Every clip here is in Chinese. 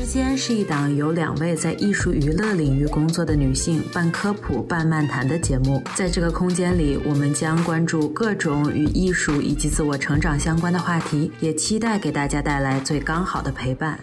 之间是一档由两位在艺术娱乐领域工作的女性半科普半漫谈的节目。在这个空间里，我们将关注各种与艺术以及自我成长相关的话题，也期待给大家带来最刚好的陪伴。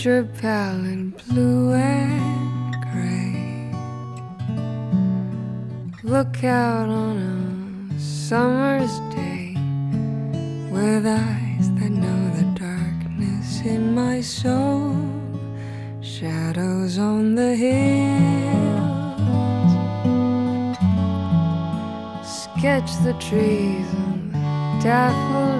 Paint your palette blue and gray. Look out on a summer's day with eyes that know the darkness in my soul. Shadows on the hill sketch the trees and the daffodils,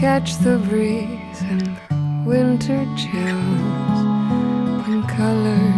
catch the breeze and the winter chills, and colors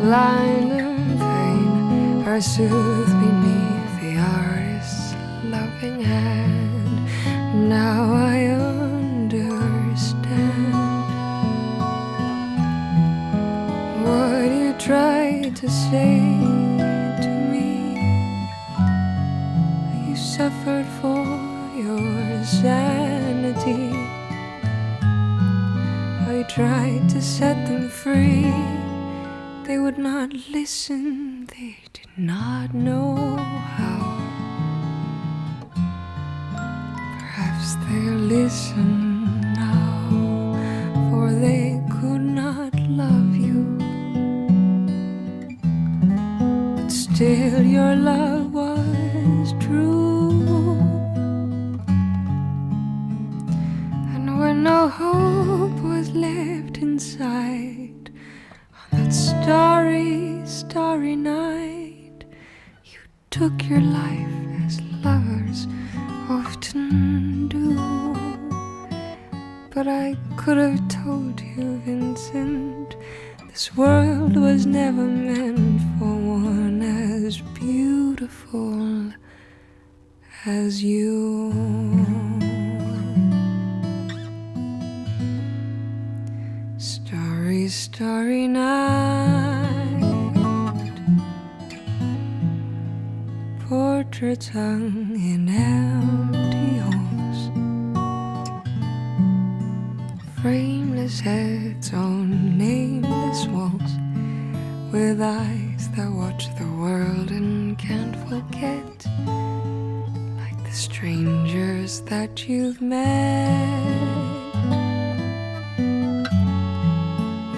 lined in pain are soothed beneath the artist's loving hand. Now I understand what you tried to say to me. You suffered for your sanity. I tried to set them free. They would not listen, they did not know how. Perhaps they'll listen now, for they could not love you. But still, your love took your life as lovers often do. But I could have told you, Vincent, this world was never meant for one as beautiful as you. Starry, starry night. Portraits hung in empty halls. Frameless heads on nameless walls. With eyes that watch the world and can't forget. Like the strangers that you've met.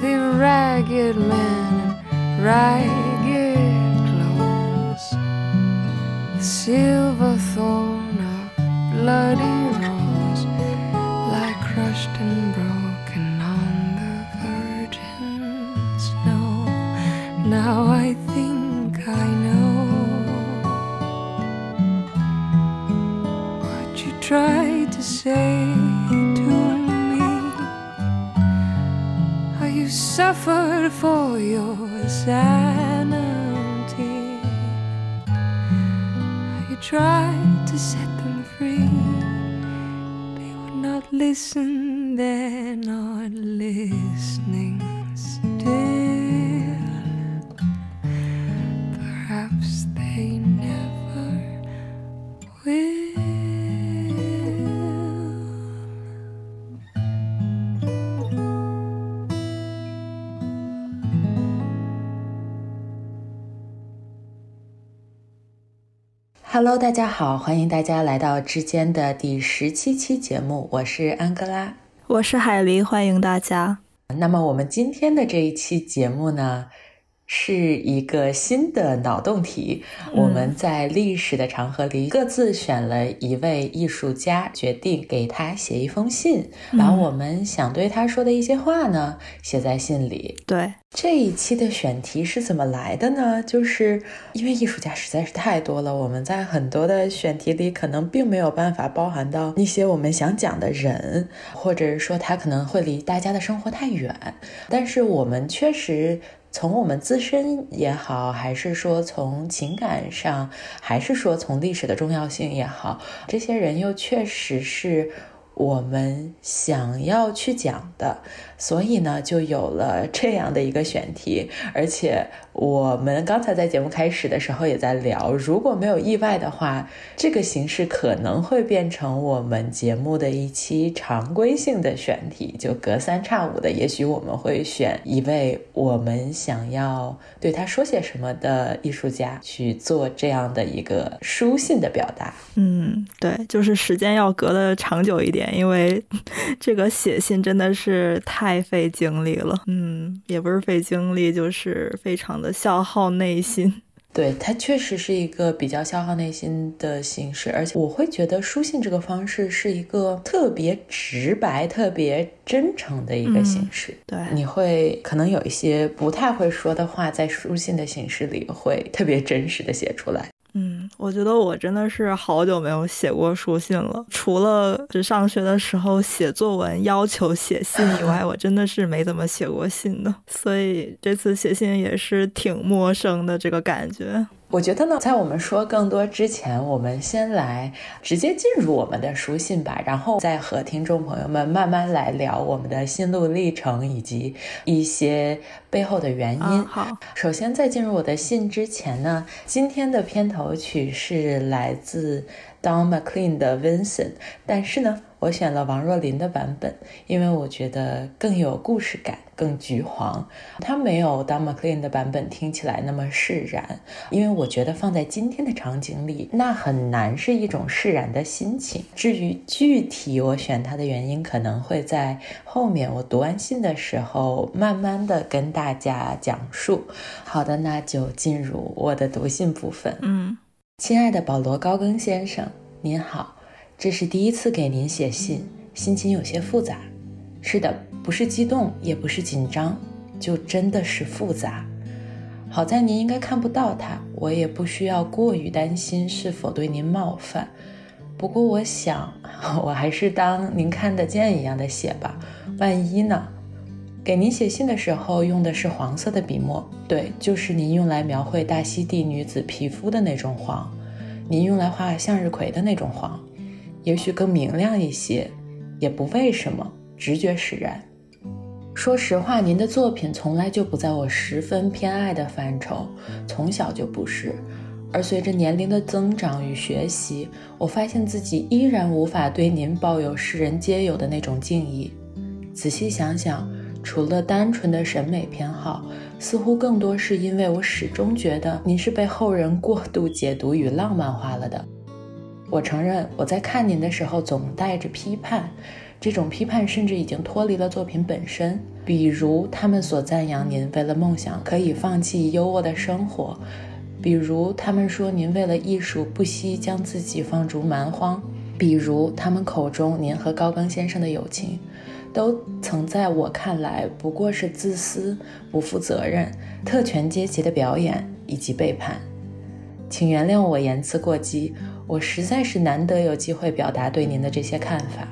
the ragged men in silver thorn, a bloody rose, lie crushed and broken on the virgin snow. Now I think I know what you tried to say to me. How you suffered for your sad. Tried to set them free. They would not listen, they're not listening Hello，大家好，欢迎大家来到之间的第十七期节目，我是安哥拉。我是海狸，欢迎大家。那么我们今天的这一期节目呢，是一个新的脑洞题。我们在历史的长河里各自选了一位艺术家，决定给他写一封信，把我们想对他说的一些话呢写在信里。对，这一期的选题是怎么来的呢？就是因为艺术家实在是太多了，我们在很多的选题里可能并没有办法包含到一些我们想讲的人，或者是说他可能会离大家的生活太远。但是我们确实从我们自身也好，还是说从情感上，还是说从历史的重要性也好，这些人又确实是。我们想要去讲的，所以呢，就有了这样的一个选题。而且我们刚才在节目开始的时候也在聊，如果没有意外的话，这个形式可能会变成我们节目的一期常规性的选题，就隔三差五的，也许我们会选一位我们想要对他说些什么的艺术家去做这样的一个书信的表达。嗯，对，就是时间要隔得长久一点。因为这个写信真的是太费精力了，嗯，也不是费精力，就是非常的消耗内心。对，它确实是一个比较消耗内心的形式，而且我会觉得书信这个方式是一个特别直白、特别真诚的一个形式。对，你会可能有一些不太会说的话，在书信的形式里会特别真实的写出来。嗯，我觉得我真的是好久没有写过书信了。除了只上学的时候写作文要求写信以外，我真的是没怎么写过信的。所以这次写信也是挺陌生的这个感觉。我觉得呢，在我们说更多之前，我们先来直接进入我们的书信吧，然后再和听众朋友们慢慢来聊我们的心路历程以及一些背后的原因。好，首先在进入我的信之前呢，今天的片头曲曲是来自 Don McLean 的 Vincent，但是呢。我选了王若琳的版本，因为我觉得更有故事感，更橘黄。它没有 Don McLean 的版本听起来那么释然，因为我觉得放在今天的场景里，那很难是一种释然的心情。至于具体我选它的原因，可能会在后面我读完信的时候，慢慢的跟大家讲述。好的，那就进入我的读信部分。嗯，亲爱的保罗高更先生，您好。这是第一次给您写信，心情有些复杂。是的，不是激动，也不是紧张，就真的是复杂。好在您应该看不到它，我也不需要过于担心是否对您冒犯。不过我想，我还是当您看得见一样的写吧。万一呢？给您写信的时候用的是黄色的笔墨，对，就是您用来描绘大溪地女子皮肤的那种黄，您用来画向日葵的那种黄。也许更明亮一些，也不为什么，直觉使然。说实话，您的作品从来就不在我十分偏爱的范畴，从小就不是。而随着年龄的增长与学习，我发现自己依然无法对您抱有世人皆有的那种敬意。仔细想想，除了单纯的审美偏好，似乎更多是因为我始终觉得您是被后人过度解读与浪漫化了的。我承认，我在看您的时候总带着批判，这种批判甚至已经脱离了作品本身。比如，他们所赞扬您为了梦想可以放弃优渥的生活；比如，他们说您为了艺术不惜将自己放逐蛮荒；比如，他们口中您和高更先生的友情，都曾在我看来不过是自私、不负责任、特权阶级的表演以及背叛。请原谅我言辞过激。我实在是难得有机会表达对您的这些看法。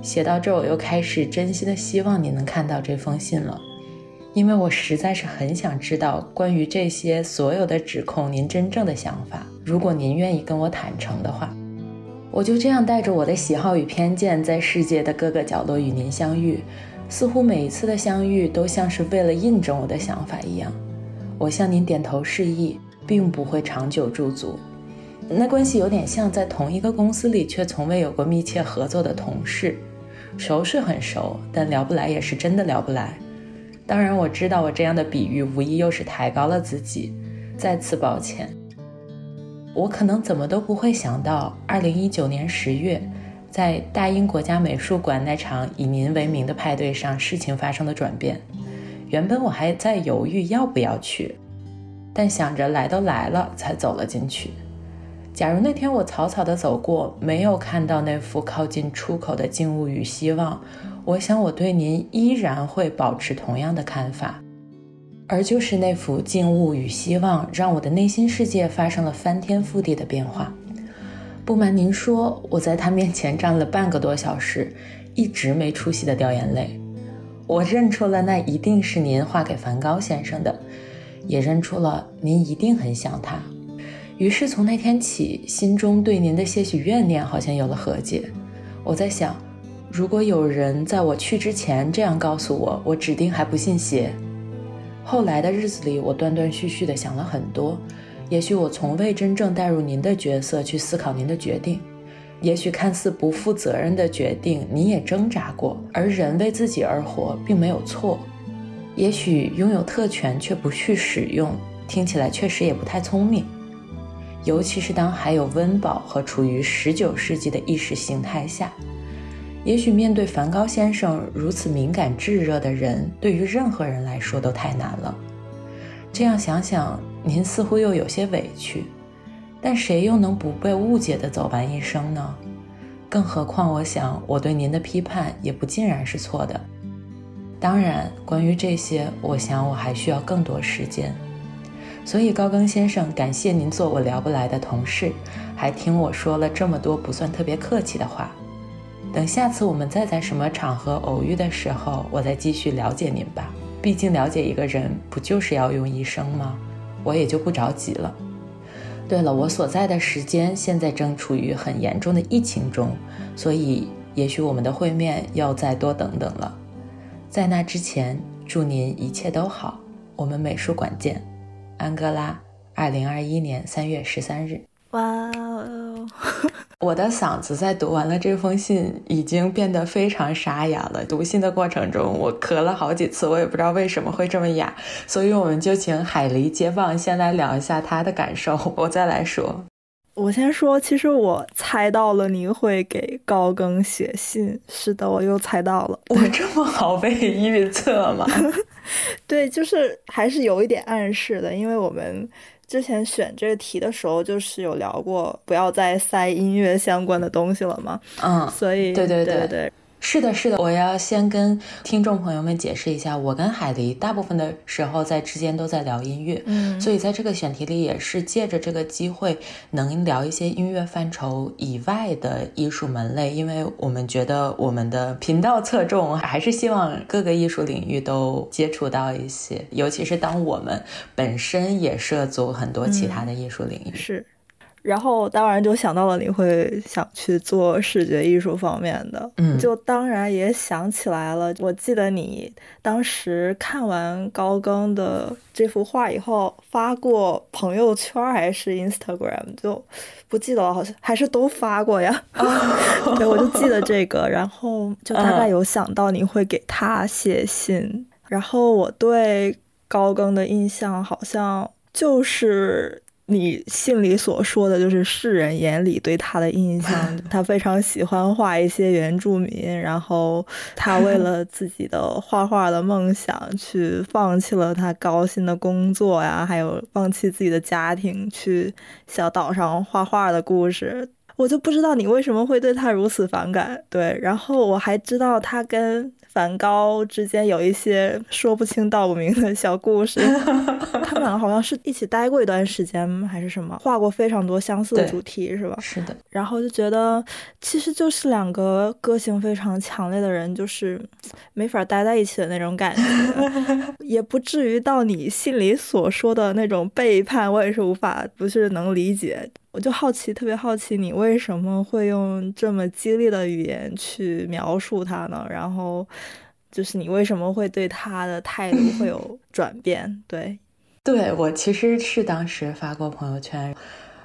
写到这儿，我又开始真心的希望你能看到这封信了。因为我实在是很想知道关于这些所有的指控您真正的想法。如果您愿意跟我坦诚的话，我就这样带着我的喜好与偏见，在世界的各个角落与您相遇。似乎每一次的相遇都像是为了印证我的想法一样。我向您点头示意，并不会长久驻足。那关系有点像在同一个公司里却从未有过密切合作的同事，熟是很熟，但聊不来也是真的聊不来。当然，我知道我这样的比喻无疑又是抬高了自己，再次抱歉。我可能怎么都不会想到，二零一九年十月，在大英国家美术馆那场以您为名的派对上，事情发生了转变。原本我还在犹豫要不要去，但想着来都来了，才走了进去。假如那天我草草地走过，没有看到那幅靠近出口的静物与希望。我想，我对您依然会保持同样的看法，而就是那幅静物与希望，让我的内心世界发生了翻天覆地的变化。不瞒您说，我在他面前站了半个多小时，一直没出息的掉眼泪。我认出了那一定是您画给梵高先生的，也认出了您一定很想他。于是从那天起，心中对您的些许怨念好像有了和解。我在想。如果有人在我去之前这样告诉我，我指定还不信邪。后来的日子里，我断断续续地想了很多。也许我从未真正带入您的角色去思考您的决定，也许看似不负责任的决定，你也挣扎过。而人为自己而活，并没有错。也许拥有特权却不去使用，听起来确实也不太聪明。尤其是当还有温饱和处于十九世纪的意识形态下。也许面对梵高先生如此敏感炙热的人，对于任何人来说都太难了。这样想想，您似乎又有些委屈，但谁又能不被误解的走完一生呢？更何况，我想我对您的批判也不尽然是错的。当然，关于这些，我想我还需要更多时间。所以，高更先生，感谢您做我聊不来的同事，还听我说了这么多不算特别客气的话。等下次我们再在什么场合偶遇的时候，我再继续了解您吧。毕竟了解一个人不就是要用一生吗？我也就不着急了。对了，我所在的时间现在正处于很严重的疫情中，所以也许我们的会面要再多等等了。在那之前，祝您一切都好。我们美术馆见，安哥拉，二零二一年三月十三日。哇哦！我的嗓子在读完了这封信已经变得非常沙哑了。读信的过程中，我咳了好几次，我也不知道为什么会这么哑，所以我们就请海狸接棒，先来聊一下他的感受，我再来说。我先说，其实我猜到了你会给高更写信，是的，我又猜到了。我这么好被预测吗？对，就是还是有一点暗示的，因为我们。之前选这个题的时候，就是有聊过，不要再塞音乐相关的东西了嘛。嗯，所以对对对对。是的，是的，我要先跟听众朋友们解释一下，我跟海狸大部分的时候在之间都在聊音乐，嗯，所以在这个选题里也是借着这个机会能聊一些音乐范畴以外的艺术门类，因为我们觉得我们的频道侧重还是希望各个艺术领域都接触到一些，尤其是当我们本身也涉足很多其他的艺术领域，是。然后当然就想到了你会想去做视觉艺术方面的，嗯，就当然也想起来了。我记得你当时看完高更的这幅画以后发过朋友圈还是 Instagram，就不记得了，好像还是都发过呀。对，我就记得这个，然后就大概有想到你会给他写信。然后我对高更的印象好像就是。你信里所说的就是世人眼里对他的印象，他非常喜欢画一些原住民，然后他为了自己的画画的梦想去放弃了他高薪的工作呀，还有放弃自己的家庭去小岛上画画的故事。我就不知道你为什么会对他如此反感。对，然后我还知道他跟。梵高之间有一些说不清道不明的小故事。他们两个好像是一起待过一段时间，还是什么？画过非常多相似的主题，是吧？是的。然后就觉得，其实就是两个个性非常强烈的人，就是没法待在一起的那种感觉，也不至于到你心里所说的那种背叛，我也是无法不是能理解。我就好奇，特别好奇，你为什么会用这么激烈的语言去描述他呢？然后，就是你为什么会对他的态度会有 转变？对，对我其实是当时发过朋友圈。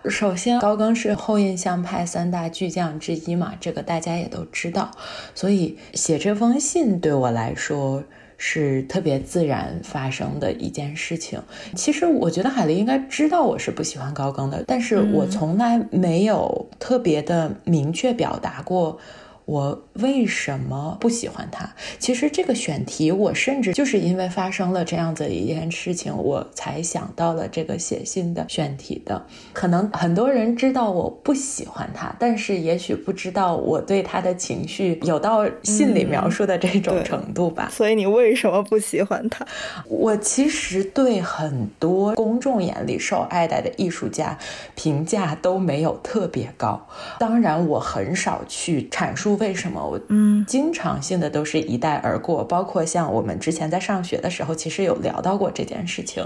首先，高更是后印象派三大巨匠之一嘛，这个大家也都知道，所以写这封信对我来说。是特别自然发生的一件事情。其实我觉得海丽应该知道我是不喜欢高更的，但是我从来没有特别的明确表达过。我为什么不喜欢他？其实这个选题，我甚至就是因为发生了这样子一件事情，我才想到了这个写信的选题的。可能很多人知道我不喜欢他，但是也许不知道我对他的情绪有到信里描述的这种程度吧。所以你为什么不喜欢他？我其实对很多公众眼里受爱戴的艺术家评价都没有特别高。当然，我很少去阐述。为什么我嗯经常性的都是一带而过？包括像我们之前在上学的时候，其实有聊到过这件事情，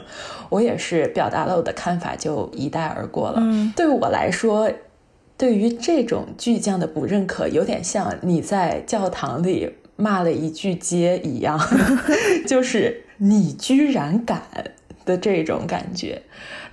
我也是表达了我的看法就一带而过了。嗯，对我来说，对于这种巨匠的不认可，有点像你在教堂里骂了一句街一样，就是你居然敢的这种感觉。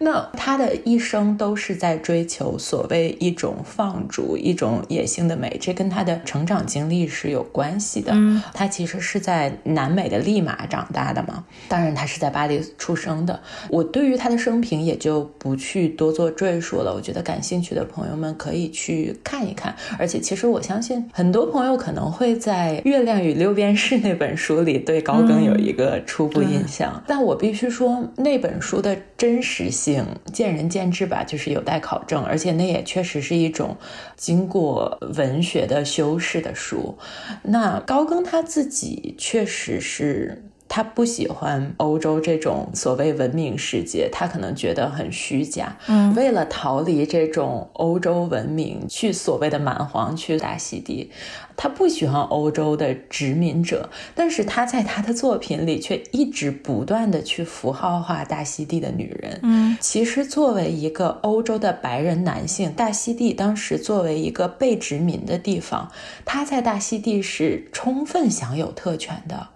那他的一生都是在追求所谓一种放逐、一种野性的美，这跟他的成长经历是有关系的。嗯他其实是在南美的利马长大的嘛，当然他是在巴黎出生的。我对于他的生平也就不去多做赘述了。我觉得感兴趣的朋友们可以去看一看。而且其实我相信很多朋友可能会在《月亮与六便士》那本书里对高更有一个初步印象，但我必须说那本书的真实性。见仁见智吧，就是有待考证。而且那也确实是一种经过文学的修饰的书。那高更他自己确实是。他不喜欢欧洲这种所谓文明世界，他可能觉得很虚假。嗯，为了逃离这种欧洲文明，去所谓的蛮荒，去大溪地。他不喜欢欧洲的殖民者，但是他在他的作品里却一直不断的去符号化大溪地的女人。嗯，其实作为一个欧洲的白人男性，大溪地当时作为一个被殖民的地方，他在大溪地是充分享有特权的。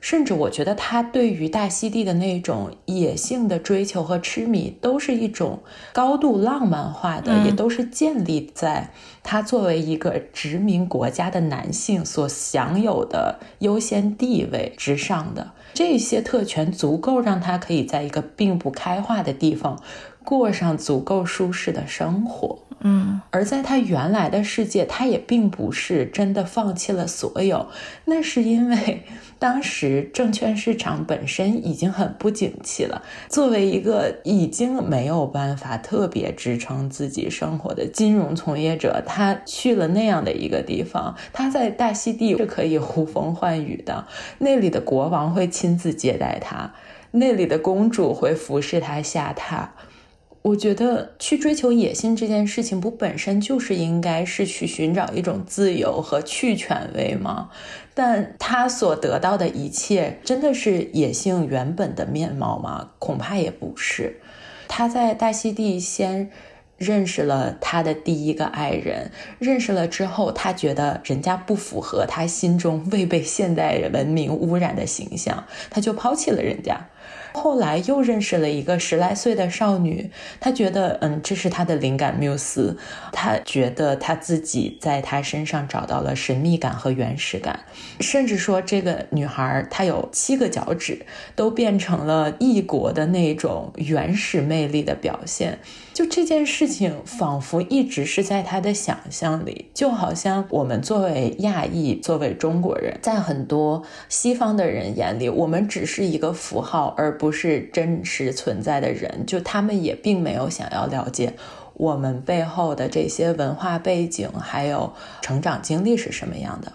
甚至我觉得他对于大溪地的那种野性的追求和痴迷，都是一种高度浪漫化的，也都是建立在他作为一个殖民国家的男性所享有的优先地位之上的。这些特权足够让他可以在一个并不开化的地方过上足够舒适的生活。嗯，而在他原来的世界，他也并不是真的放弃了所有，那是因为当时证券市场本身已经很不景气了。作为一个已经没有办法特别支撑自己生活的金融从业者，他去了那样的一个地方，他在大溪地是可以呼风唤雨的，那里的国王会亲自接待他，那里的公主会服侍他下榻。我觉得去追求野性这件事情，不本身就是应该是去寻找一种自由和去权威吗？但他所得到的一切，真的是野性原本的面貌吗？恐怕也不是。他在大溪地先认识了他的第一个爱人，认识了之后，他觉得人家不符合他心中 未被现代文明污染的形象，他就抛弃了人家。后来又认识了一个十来岁的少女，他觉得，嗯，这是他的灵感缪斯，他觉得他自己在她身上找到了神秘感和原始感，甚至说这个女孩她有七个脚趾，都变成了异国的那种原始魅力的表现。就这件事情，仿佛一直是在他的想象里，就好像我们作为亚裔，作为中国人，在很多西方的人眼里，我们只是一个符号，而不是真实存在的人。就他们也并没有想要了解我们背后的这些文化背景，还有成长经历是什么样的。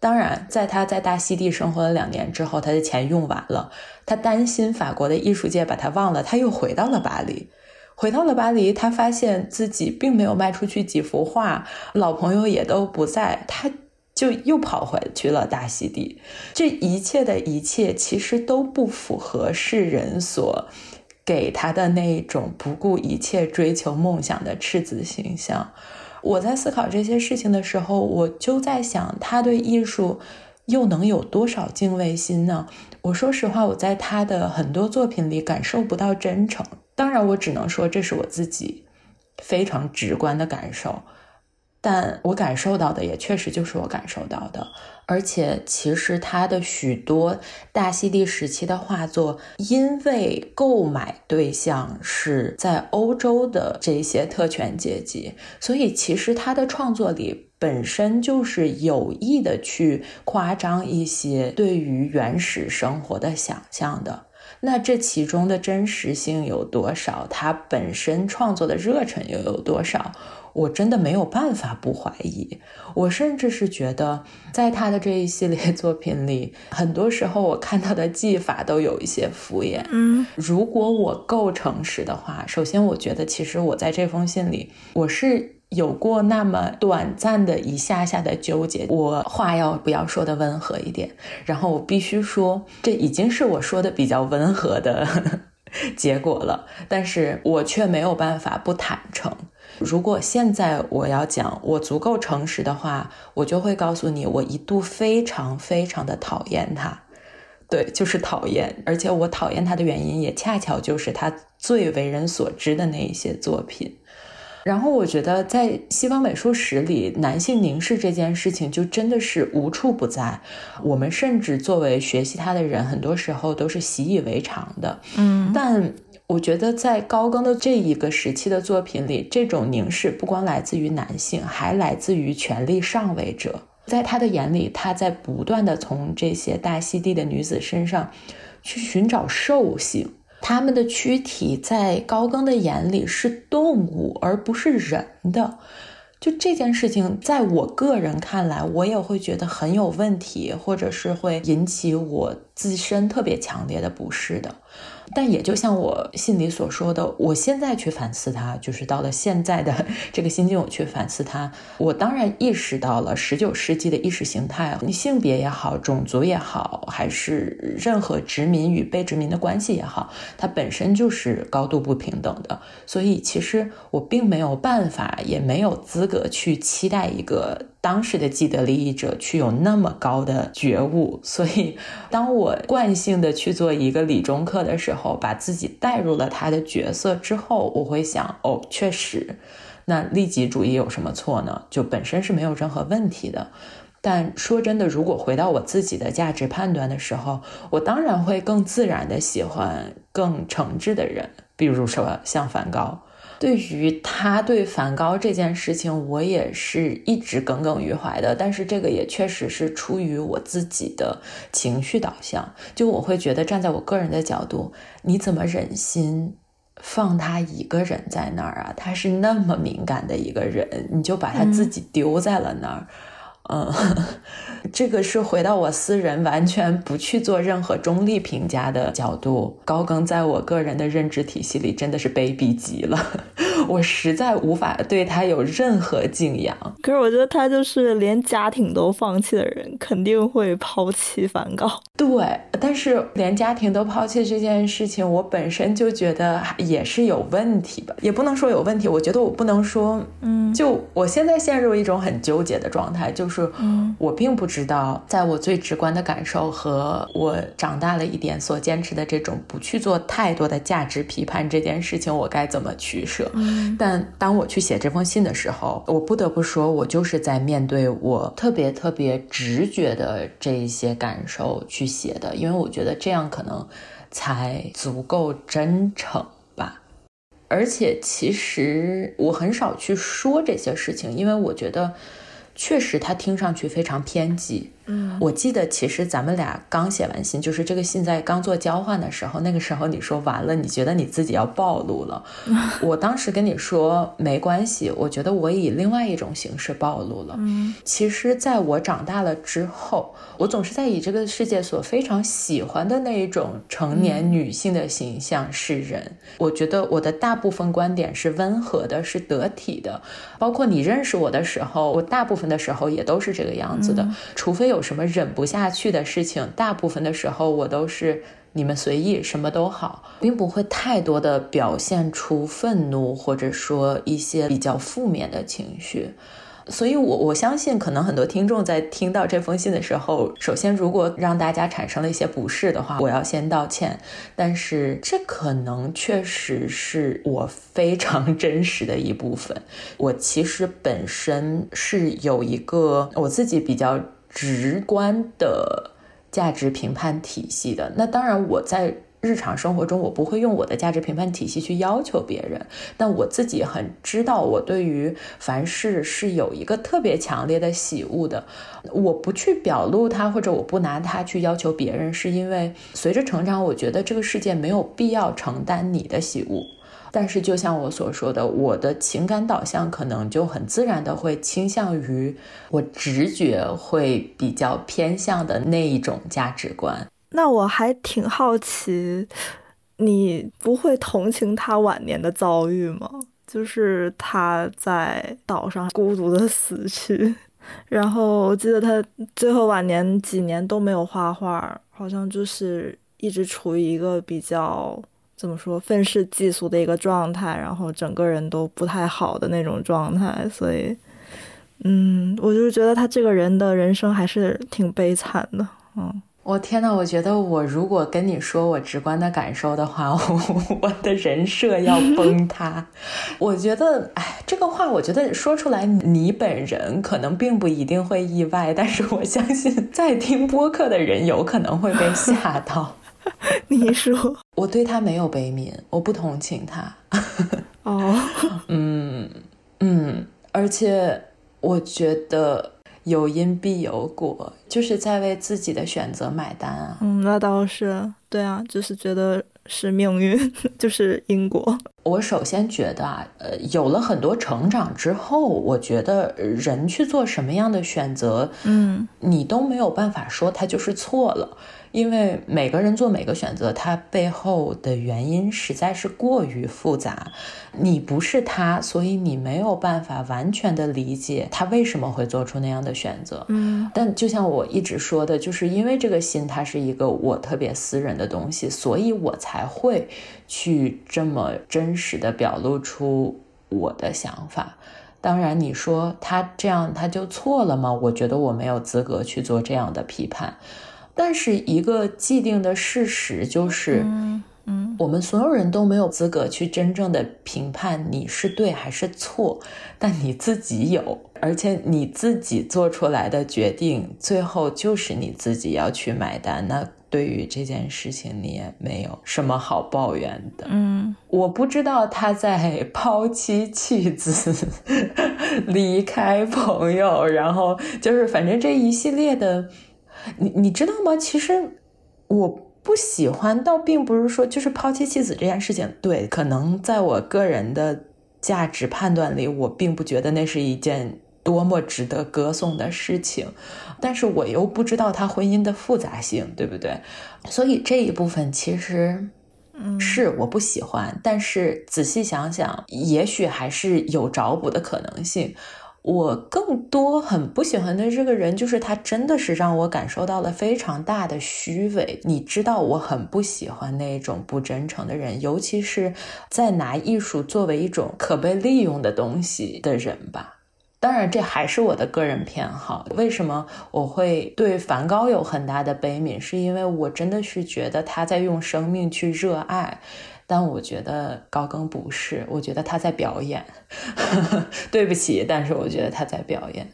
当然，在他在大溪地生活了两年之后，他的钱用完了，他担心法国的艺术界把他忘了，他又回到了巴黎。回到了巴黎，他发现自己并没有卖出去几幅画，老朋友也都不在，他就又跑回去了大溪地。这一切的一切，其实都不符合世人所给他的那种不顾一切追求梦想的赤子形象。我在思考这些事情的时候，我就在想，他对艺术又能有多少敬畏心呢？我说实话，我在他的很多作品里感受不到真诚。当然，我只能说这是我自己非常直观的感受，但我感受到的也确实就是我感受到的。而且，其实他的许多大溪地时期的画作，因为购买对象是在欧洲的这些特权阶级，所以其实他的创作里本身就是有意的去夸张一些对于原始生活的想象的。那这其中的真实性有多少？他本身创作的热忱又有多少？我真的没有办法不怀疑。我甚至是觉得，在他的这一系列作品里，很多时候我看到的技法都有一些敷衍。嗯，如果我够诚实的话，首先我觉得，其实我在这封信里，我是。有过那么短暂的一下下的纠结，我话要不要说的温和一点？然后我必须说，这已经是我说的比较温和的 结果了，但是我却没有办法不坦诚。如果现在我要讲我足够诚实的话，我就会告诉你，我一度非常非常的讨厌他，对，就是讨厌，而且我讨厌他的原因也恰巧就是他最为人所知的那一些作品。然后我觉得，在西方美术史里，男性凝视这件事情就真的是无处不在。我们甚至作为学习他的人，很多时候都是习以为常的。嗯，但我觉得在高更的这一个时期的作品里，这种凝视不光来自于男性，还来自于权力上位者。在他的眼里，他在不断的从这些大溪地的女子身上去寻找兽性。他们的躯体在高更的眼里是动物，而不是人的。就这件事情，在我个人看来，我也会觉得很有问题，或者是会引起我自身特别强烈的不适的。但也就像我信里所说的，我现在去反思它，就是到了现在的 这个心境，我去反思它。我当然意识到了，十九世纪的意识形态，你性别也好，种族也好，还是任何殖民与被殖民的关系也好，它本身就是高度不平等的。所以，其实我并没有办法，也没有资格去期待一个。当时的既得利益者去有那么高的觉悟，所以当我惯性的去做一个理中客的时候，把自己带入了他的角色之后，我会想，哦，确实，那利己主义有什么错呢？就本身是没有任何问题的。但说真的，如果回到我自己的价值判断的时候，我当然会更自然的喜欢更诚挚的人，比如说像梵高。对于他对梵高这件事情，我也是一直耿耿于怀的。但是这个也确实是出于我自己的情绪导向，就我会觉得站在我个人的角度，你怎么忍心放他一个人在那儿啊？他是那么敏感的一个人，你就把他自己丢在了那儿。嗯，嗯 这个是回到我私人完全不去做任何中立评价的角度。高更在我个人的认知体系里真的是卑鄙极了，我实在无法对他有任何敬仰。可是我觉得他就是连家庭都放弃的人，肯定会抛弃梵高。对，但是连家庭都抛弃这件事情，我本身就觉得也是有问题吧，也不能说有问题。我觉得我不能说，嗯，就我现在陷入一种很纠结的状态，就是。是我并不知道，在我最直观的感受和我长大了一点所坚持的这种不去做太多的价值批判这件事情，我该怎么取舍？但当我去写这封信的时候，我不得不说，我就是在面对我特别特别直觉的这些感受去写的，因为我觉得这样可能才足够真诚吧。而且，其实我很少去说这些事情，因为我觉得。确实，他听上去非常偏激，嗯，我记得其实咱们俩刚写完信，就是这个信在刚做交换的时候，那个时候你说完了，你觉得你自己要暴露了。我当时跟你说没关系，我觉得我以另外一种形式暴露了。嗯，其实在我长大了之后，我总是在以这个世界所非常喜欢的那一种成年女性的形象示人。我觉得我的大部分观点是温和的，是得体的。包括你认识我的时候，我大部分的时候也都是这个样子的，除非有。什么忍不下去的事情，大部分的时候我都是你们随意，什么都好，并不会太多的表现出愤怒，或者说一些比较负面的情绪。所以，我我相信，可能很多听众在听到这封信的时候，首先，如果让大家产生了一些不适的话，我要先道歉。但是，这可能确实是我非常 真实的一部分。我其实本身是有一个我自己比较。直观的价值评判体系的，那当然我在日常生活中我不会用我的价值评判体系去要求别人，但我自己很知道我对于凡事是有一个特别强烈的喜恶的，我不去表露它或者我不拿它去要求别人，是因为随着成长，我觉得这个世界没有必要承担你的喜恶。但是，就像我所说的，我的情感导向可能就很自然的会倾向于我直觉会比较偏向的那一种价值观。那我还挺好奇，你不会同情他晚年的遭遇吗？就是他在岛上孤独的死去，然后我记得他最后晚年几年都没有画画，好像就是一直处于一个比较。怎么说愤世嫉俗的一个状态，然后整个人都不太好的那种状态，所以，嗯，我就觉得他这个人的人生还是挺悲惨的。嗯，我天呐，我觉得我如果跟你说我直观的感受的话，我的人设要崩塌。我觉得，哎，这个话我觉得说出来，你本人可能并不一定会意外，但是我相信在听播客的人有可能会被吓到。你说，我对他没有悲悯，我不同情他。哦，嗯嗯，而且我觉得有因必有果，就是在为自己的选择买单啊。嗯，那倒是，对啊，就是觉得是命运，就是因果。我首先觉得啊，呃，有了很多成长之后，我觉得人去做什么样的选择，嗯，你都没有办法说他就是错了。因为每个人做每个选择，他背后的原因实在是过于复杂。你不是他，所以你没有办法完全的理解他为什么会做出那样的选择。嗯，但就像我一直说的，就是因为这个心，它是一个我特别私人的东西，所以我才会去这么真实的表露出我的想法。当然，你说他这样他就错了吗？我觉得我没有资格去做这样的批判。但是一个既定的事实就是，嗯，我们所有人都没有资格去真正的评判你是对还是错，但你自己有，而且你自己做出来的决定，最后就是你自己要去买单。那对于这件事情，你也没有什么好抱怨的。嗯，我不知道他在抛妻弃子、离开朋友，然后就是反正这一系列的。你你知道吗？其实我不喜欢，倒并不是说就是抛妻弃子这件事情。对，可能在我个人的价值判断里，我并不觉得那是一件多么值得歌颂的事情。但是我又不知道他婚姻的复杂性，对不对？所以这一部分其实，嗯，是我不喜欢。但是仔细想想，也许还是有找补的可能性。我更多很不喜欢的这个人，就是他真的是让我感受到了非常大的虚伪。你知道，我很不喜欢那种不真诚的人，尤其是在拿艺术作为一种可被利用的东西的人吧。当然，这还是我的个人偏好。为什么我会对梵高有很大的悲悯？是因为我真的是觉得他在用生命去热爱。但我觉得高更不是，我觉得他在表演。对不起，但是我觉得他在表演。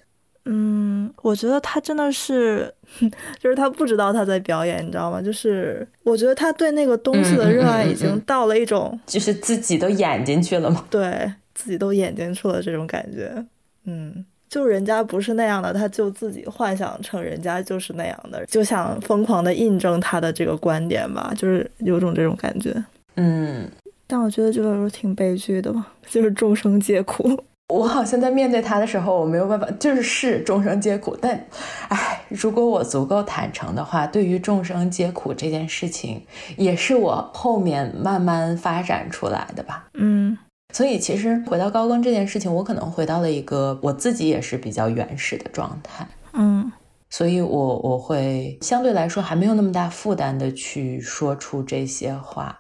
嗯，我觉得他真的是，就是他不知道他在表演，你知道吗？就是我觉得他对那个东西的热爱已经到了一种，就是自己都演进去了吗？对自己都演进去了这种感觉。嗯，就人家不是那样的，他就自己幻想成人家就是那样的，就想疯狂的印证他的这个观点吧，就是有种这种感觉。嗯，但我觉得这本书挺悲剧的吧，就是众生皆苦。我好像在面对他的时候，我没有办法，就是是众生皆苦。但，唉，如果我足够坦诚的话，对于众生皆苦这件事情，也是我后面慢慢发展出来的吧。嗯。所以，其实回到高更这件事情，我可能回到了一个我自己也是比较原始的状态，嗯，所以我我会相对来说还没有那么大负担的去说出这些话。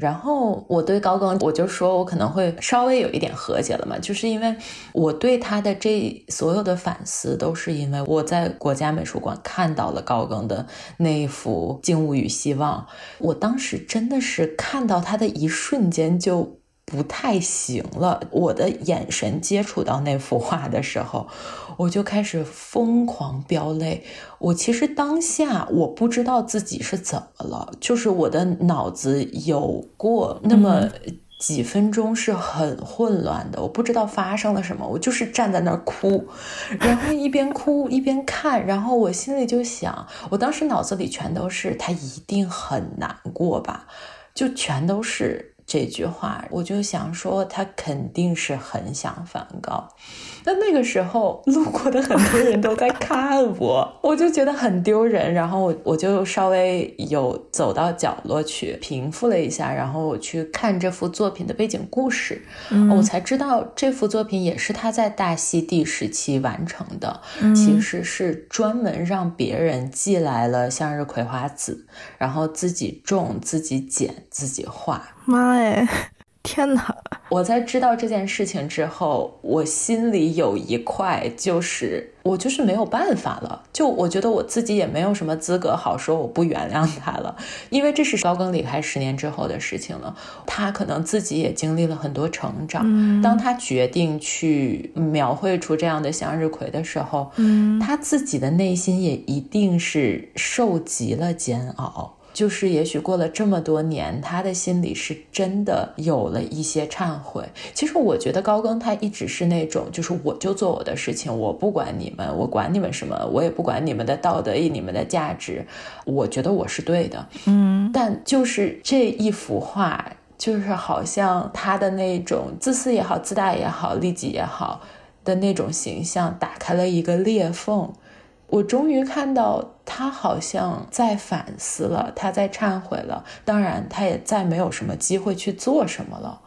然后我对高更，我就说我可能会稍微有一点和解了嘛，就是因为我对他的这所有的反思，都是因为我在国家美术馆看到了高更的那一幅《静物与希望》，我当时真的是看到他的一瞬间就。不太行了，我的眼神接触到那幅画的时候，我就开始疯狂飙泪。我其实当下我不知道自己是怎么了，就是我的脑子有过那么几分钟是很混乱的，我不知道发生了什么，我就是站在那儿哭，然后一边哭 一边看，然后我心里就想，我当时脑子里全都是他一定很难过吧，就全都是。这句话，我就想说，他肯定是很想梵高。但那个时候，路过的很多人都在看我，我就觉得很丢人。然后我我就稍微有走到角落去平复了一下，然后我去看这幅作品的背景故事，我才知道这幅作品也是他在大溪地时期完成的。其实是专门让别人寄来了向日葵花籽，然后自己种、自己剪、自己画。妈哎！天哪！我在知道这件事情之后，我心里有一块就是我就是没有办法了。就我觉得我自己也没有什么资格好说我不原谅他了，因为这是高更离开十年之后的事情了。他可能自己也经历了很多成长。当他决定去描绘出这样的向日葵的时候，他自己的内心也一定是受极了煎熬。就是也许过了这么多年，他的心里是真的有了一些忏悔。其实我觉得高更他一直是那种，就是我就做我的事情，我不管你们，我管你们什么，我也不管你们的道德意、你们的价值，我觉得我是对的。嗯，但就是这一幅画，就是好像他的那种自私也好、自大也好、利己也好的那种形象，打开了一个裂缝。我终于看到他好像在反思了，他在忏悔了。当然，他也再没有什么机会去做什么了。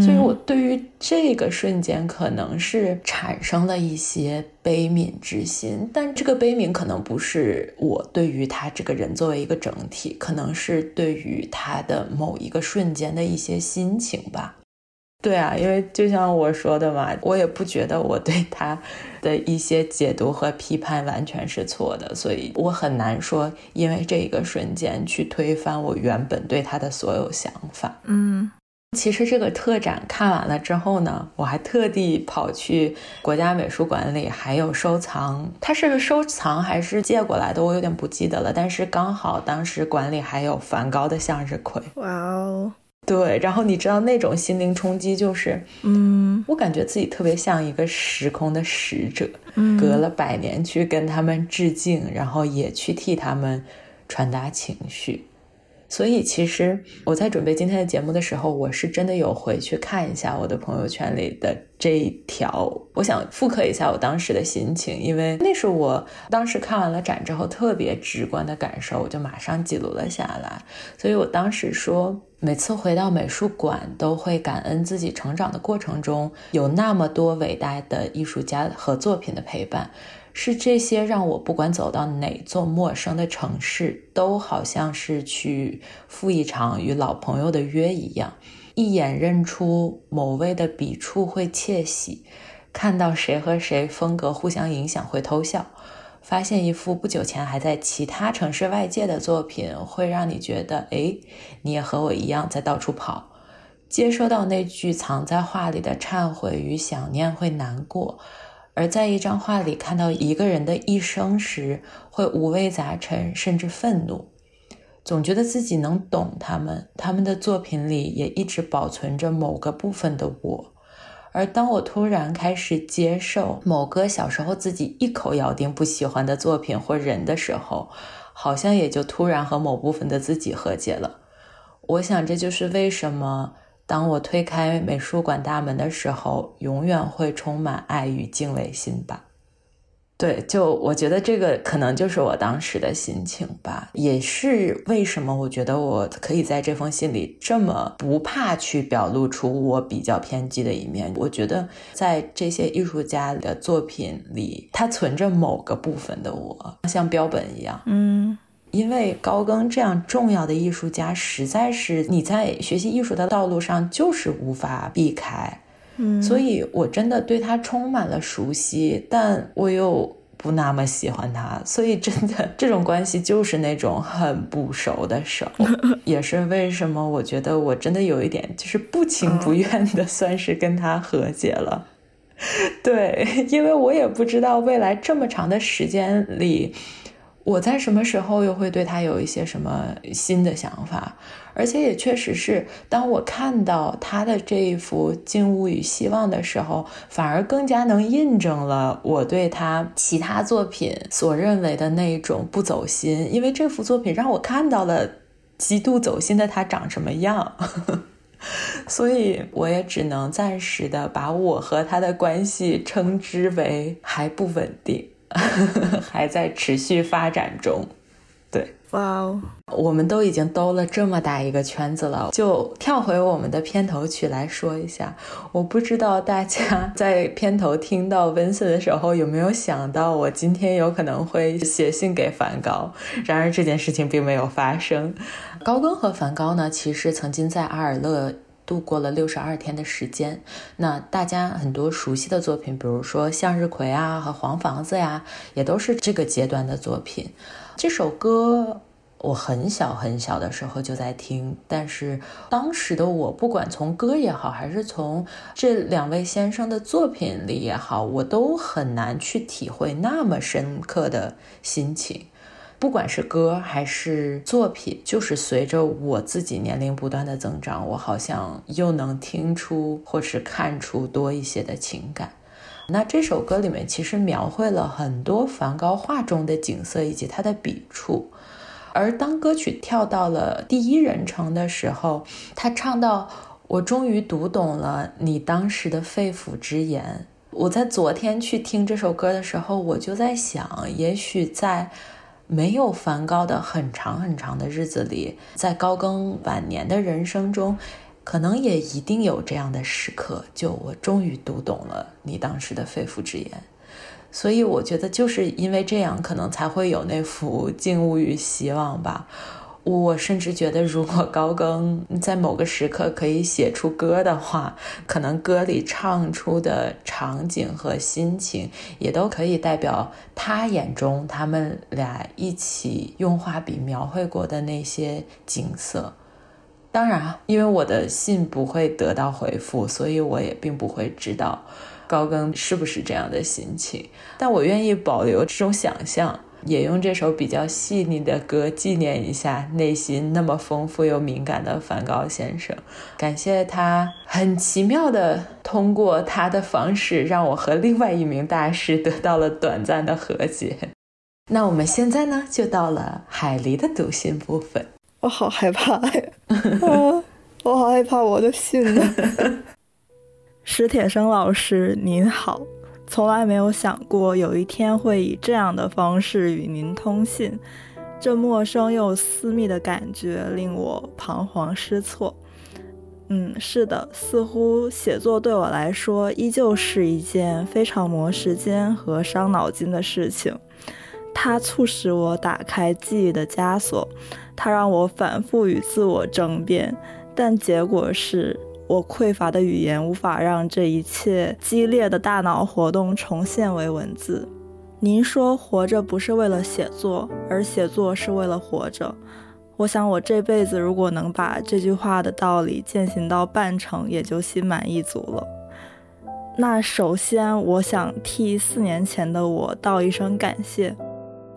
所以，我对于这个瞬间可能是产生了一些悲悯之心，但这个悲悯可能不是我对于他这个人作为一个整体，可能是对于他的某一个瞬间的一些心情吧。对啊，因为就像我说的嘛，我也不觉得我对他的一些解读和批判完全是错的，所以我很难说因为这一个瞬间去推翻我原本对他的所有想法。嗯，其实这个特展看完了之后呢，我还特地跑去国家美术馆里还有收藏，它是收藏还是借过来的，我有点不记得了。但是刚好当时馆里还有梵高的向日葵。哇哦！对，然后你知道那种心灵冲击就是，嗯，我感觉自己特别像一个时空的使者，隔了百年去跟他们致敬，然后也去替他们传达情绪。所以其实我在准备今天的节目的时候，我是真的有回去看一下我的朋友圈里的这一条，我想复刻一下我当时的心情，因为那是我当时看完了展之后特别直观的感受，我就马上记录了下来。所以我当时说。每次回到美术馆，都会感恩自己成长的过程中有那么多伟大的艺术家和作品的陪伴，是这些让我不管走到哪座陌生的城市，都好像是去赴一场与老朋友的约一样，一眼认出某位的笔触会窃喜，看到谁和谁风格互相影响会偷笑。发现一幅不久前还在其他城市外界的作品，会让你觉得，哎，你也和我一样在到处跑。接收到那句藏在画里的忏悔与想念会难过，而在一张画里看到一个人的一生时，会五味杂陈，甚至愤怒。总觉得自己能懂他们，他们的作品里也一直保存着某个部分的我。而当我突然开始接受某个小时候自己一口咬定不喜欢的作品或人的时候，好像也就突然和某部分的自己和解了。我想这就是为什么当我推开美术馆大门的时候，永远会充满爱与敬畏心吧。对，就我觉得这个可能就是我当时的心情吧，也是为什么我觉得我可以在这封信里这么不怕去表露出我比较偏激的一面。我觉得在这些艺术家的作品里，它存着某个部分的我，像标本一样。嗯，因为高更这样重要的艺术家，实在是你在学习艺术的道路上就是无法避开。嗯，所以我真的对他充满了熟悉，但我又不那么喜欢他，所以真的这种关系就是那种很不熟的熟，也是为什么我觉得我真的有一点就是不情不愿的，算是跟他和解了。对，因为我也不知道未来这么长的时间里。我在什么时候又会对他有一些什么新的想法？而且也确实是，当我看到他的这一幅《静物与希望》的时候，反而更加能印证了我对他其他作品所认为的那种不走心。因为这幅作品让我看到了极度走心的他长什么样，所以我也只能暂时的把我和他的关系称之为还不稳定。还在持续发展中，对，哇哦，我们都已经兜了这么大一个圈子了，就跳回我们的片头曲来说一下。我不知道大家在片头听到温森的时候有没有想到，我今天有可能会写信给梵高。然而这件事情并没有发生。高更和梵高呢，其实曾经在阿尔勒。度过了六十二天的时间，那大家很多熟悉的作品，比如说《向日葵》啊和《黄房子》呀，也都是这个阶段的作品。这首歌我很小很小的时候就在听，但是当时的我，不管从歌也好，还是从这两位先生的作品里也好，我都很难去体会那么深刻的心情。不管是歌还是作品，就是随着我自己年龄不断的增长，我好像又能听出或是看出多一些的情感。那这首歌里面其实描绘了很多梵高画中的景色以及他的笔触，而当歌曲跳到了第一人称的时候，他唱到：“我终于读懂了你当时的肺腑之言。”我在昨天去听这首歌的时候，我就在想，也许在。没有梵高的很长很长的日子里，在高更晚年的人生中，可能也一定有这样的时刻。就我终于读懂了你当时的肺腑之言，所以我觉得就是因为这样，可能才会有那幅《静物与希望》吧。我甚至觉得，如果高更在某个时刻可以写出歌的话，可能歌里唱出的场景和心情，也都可以代表他眼中他们俩一起用画笔描绘过的那些景色。当然，因为我的信不会得到回复，所以我也并不会知道高更是不是这样的心情。但我愿意保留这种想象。也用这首比较细腻的歌纪念一下内心那么丰富又敏感的梵高先生，感谢他很奇妙的通过他的方式让我和另外一名大师得到了短暂的和解。那我们现在呢，就到了海狸的读信部分。我好害怕呀！我好害怕我的信。史铁生老师您好。从来没有想过有一天会以这样的方式与您通信，这陌生又私密的感觉令我彷徨失措。嗯，是的，似乎写作对我来说依旧是一件非常磨时间和伤脑筋的事情。它促使我打开记忆的枷锁，它让我反复与自我争辩，但结果是。我匮乏的语言无法让这一切激烈的大脑活动重现为文字。您说活着不是为了写作，而写作是为了活着。我想我这辈子如果能把这句话的道理践行到半程，也就心满意足了。那首先，我想替四年前的我道一声感谢，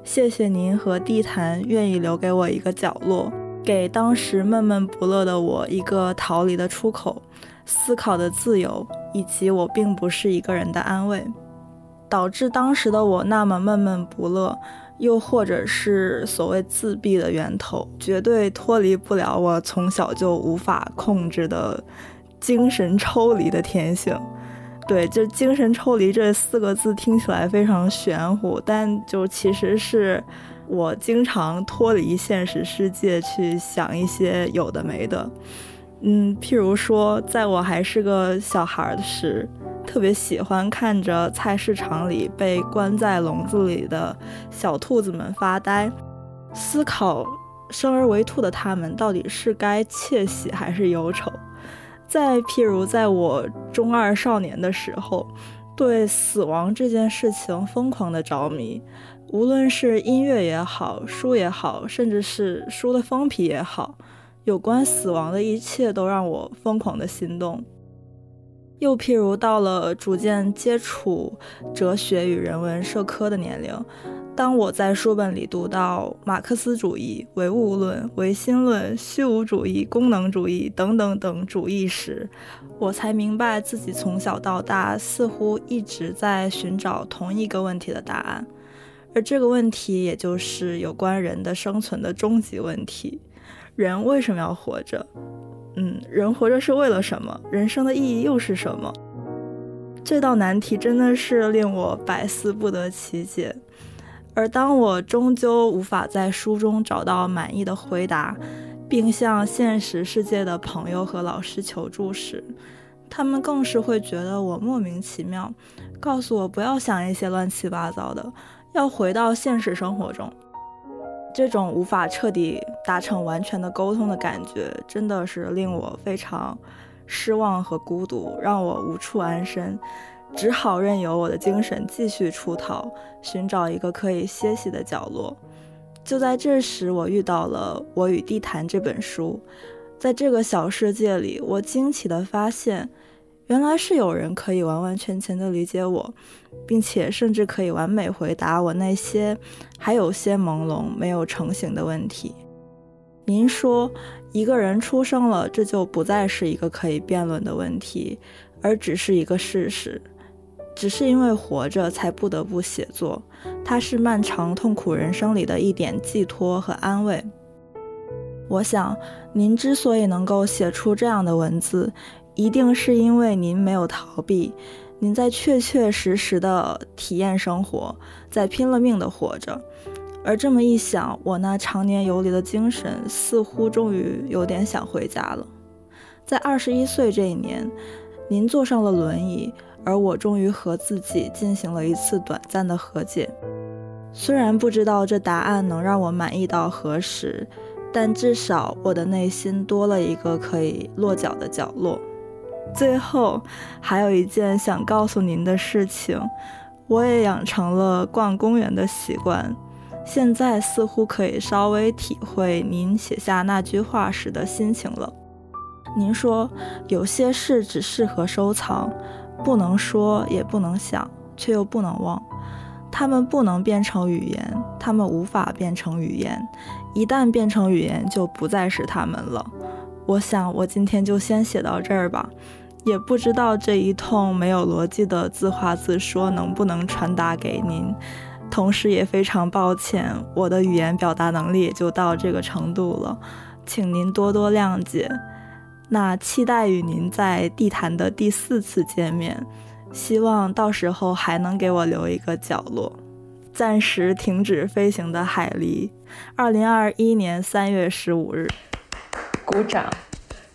谢谢您和地坛愿意留给我一个角落。给当时闷闷不乐的我一个逃离的出口。思考的自由，以及我并不是一个人的安慰，导致当时的我那么闷闷不乐，又或者是所谓自闭的源头，绝对脱离不了我从小就无法控制的精神抽离的天性。对，就精神抽离这四个字听起来非常玄乎，但就其实是我经常脱离现实世界去想一些有的没的。嗯，譬如说，在我还是个小孩儿时，特别喜欢看着菜市场里被关在笼子里的小兔子们发呆，思考生而为兔的它们到底是该窃喜还是忧愁。再譬如，在我中二少年的时候，对死亡这件事情疯狂的着迷，无论是音乐也好，书也好，甚至是书的封皮也好，有关死亡的一切都让我疯狂的心动。又譬如，到了逐渐接触哲学与人文社科的年龄。当我在书本里读到马克思主义、唯物论、唯心论、虚无主义、功能主义等等等主义时，我才明白自己从小到大似乎一直在寻找同一个问题的答案，而这个问题也就是有关人的生存的终极问题：人为什么要活着？嗯，人活着是为了什么？人生的意义又是什么？这道难题真的是令我百思不得其解。而当我终究无法在书中找到满意的回答，并向现实世界的朋友和老师求助时，他们更是会觉得我莫名其妙，告诉我不要想一些乱七八糟的，要回到现实生活中。这种无法彻底达成完全的沟通的感觉，真的是令我非常失望和孤独，让我无处安身。只好任由我的精神继续出逃，寻找一个可以歇息的角落。就在这时，我遇到了《我与地坛》这本书。在这个小世界里，我惊奇地发现，原来是有人可以完完全全的理解我，并且甚至可以完美回答我那些还有些朦胧、没有成型的问题。您说，一个人出生了，这就不再是一个可以辩论的问题，而只是一个事实。只是因为活着，才不得不写作。它是漫长痛苦人生里的一点寄托和安慰。我想，您之所以能够写出这样的文字，一定是因为您没有逃避，您在确确实实的体验生活，在拼了命的活着。而这么一想，我那常年游离的精神，似乎终于有点想回家了。在二十一岁这一年，您坐上了轮椅。而我终于和自己进行了一次短暂的和解，虽然不知道这答案能让我满意到何时，但至少我的内心多了一个可以落脚的角落。最后，还有一件想告诉您的事情，我也养成了逛公园的习惯，现在似乎可以稍微体会您写下那句话时的心情了。您说有些事只适合收藏。不能说，也不能想，却又不能忘。它们不能变成语言，它们无法变成语言。一旦变成语言，就不再是它们了。我想，我今天就先写到这儿吧。也不知道这一通没有逻辑的自话自说能不能传达给您。同时，也非常抱歉，我的语言表达能力也就到这个程度了，请您多多谅解。那期待与您在地坛的第四次见面，希望到时候还能给我留一个角落。暂时停止飞行的海狸，二零二一年三月十五日，鼓掌。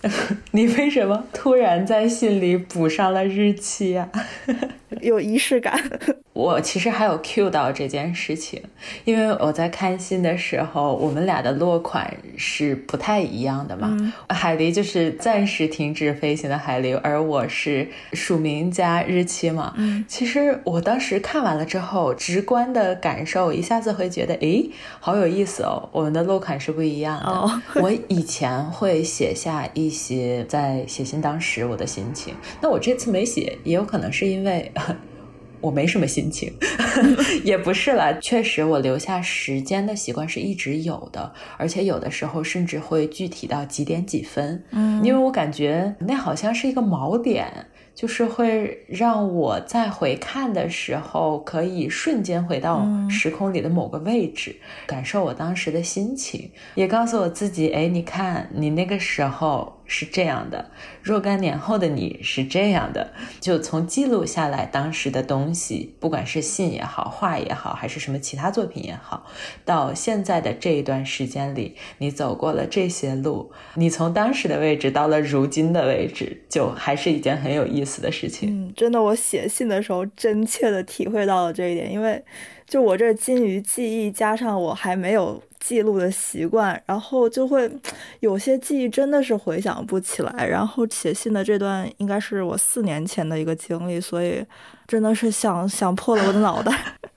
你为什么突然在信里补上了日期啊？有仪式感。我其实还有 cue 到这件事情，因为我在看信的时候，我们俩的落款是不太一样的嘛。海狸就是暂时停止飞行的海狸，而我是署名加日期嘛。嗯，其实我当时看完了之后，直观的感受一下子会觉得，诶，好有意思哦，我们的落款是不一样的。我以前会写下一些在写信当时我的心情，那我这次没写，也有可能是因为。我没什么心情，也不是了。确实，我留下时间的习惯是一直有的，而且有的时候甚至会具体到几点几分。嗯，因为我感觉那好像是一个锚点。就是会让我在回看的时候，可以瞬间回到时空里的某个位置，感受我当时的心情，也告诉我自己：哎，你看，你那个时候。是这样的，若干年后的你是这样的，就从记录下来当时的东西，不管是信也好，画也好，还是什么其他作品也好，到现在的这一段时间里，你走过了这些路，你从当时的位置到了如今的位置，就还是一件很有意思的事情。嗯，真的，我写信的时候真切的体会到了这一点，因为就我这金鱼记忆加上我还没有。记录的习惯，然后就会有些记忆真的是回想不起来。然后写信的这段应该是我四年前的一个经历，所以真的是想想破了我的脑袋，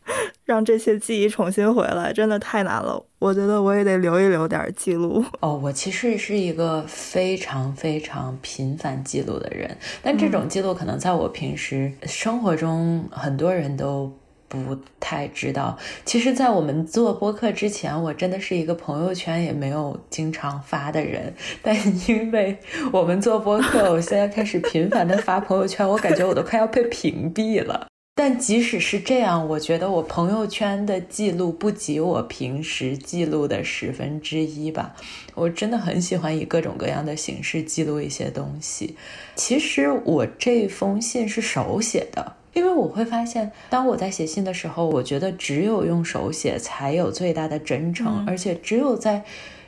让这些记忆重新回来，真的太难了。我觉得我也得留一留点记录。哦，我其实是一个非常非常频繁记录的人，但这种记录可能在我平时生活中很多人都。不太知道，其实，在我们做播客之前，我真的是一个朋友圈也没有经常发的人。但因为我们做播客，我现在开始频繁的发朋友圈，我感觉我都快要被屏蔽了。但即使是这样，我觉得我朋友圈的记录不及我平时记录的十分之一吧。我真的很喜欢以各种各样的形式记录一些东西。其实我这封信是手写的。因为我会发现，当我在写信的时候，我觉得只有用手写才有最大的真诚，而且只有在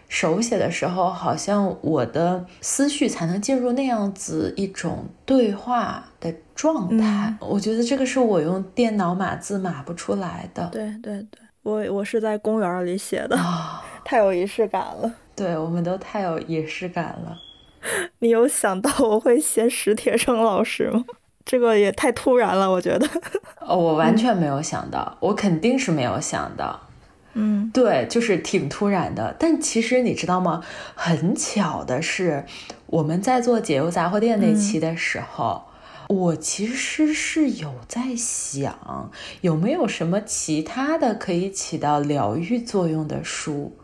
手写的时候，好像我的思绪才能进入那样子一种对话的状态。我觉得这个是我用电脑码字码不出来的。对对对，我我是在公园里写的，太有仪式感了。对，我们都太有仪式感了。你有想到我会写史铁生老师吗？这个也太突然了，我觉得。哦，我完全没有想到，我肯定是没有想到。嗯，对，就是挺突然的。但其实你知道吗？很巧的是，我们在做解忧杂货店那期的时候，我其实是有在想，有没有什么其他的可以起到疗愈作用的书。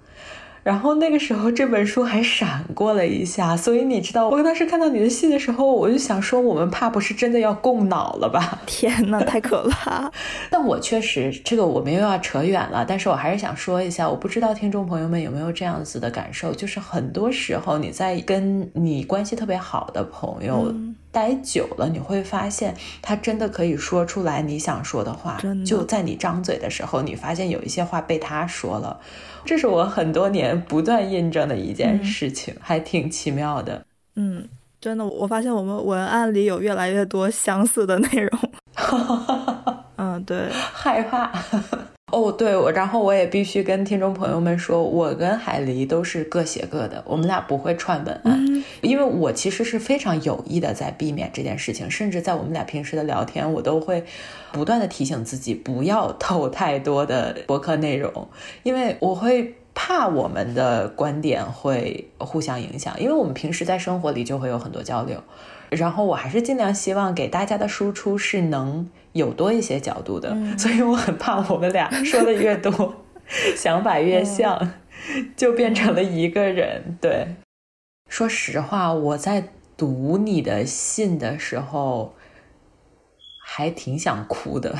然后那个时候这本书还闪过了一下，所以你知道，我当时看到你的信的时候，我就想说，我们怕不是真的要共脑了吧？天哪，太可怕！但我确实，这个我们又要扯远了，但是我还是想说一下，我不知道听众朋友们有没有这样子的感受，就是很多时候你在跟你关系特别好的朋友。待久了，你会发现他真的可以说出来你想说的话。就在你张嘴的时候，你发现有一些话被他说了，这是我很多年不断印证的一件事情，还挺奇妙的。嗯，真的，我发现我们文案里有越来越多相似的内容。嗯，对，害怕。哦，对，我然后我也必须跟听众朋友们说，我跟海狸都是各写各的，我们俩不会串文案，因为我其实是非常有意的在避免这件事情，甚至在我们俩平时的聊天，我都会不断的提醒自己不要 透太多的博客内容，因为我会怕我们的观点会互相影响，因为我们平时在生活里就会有很多交流。然后我还是尽量希望给大家的输出是能有多一些角度的，所以我很怕我们俩说的越多，想法越像，就变成了一个人。对，说实话，我在读你的信的时候，还挺想哭的。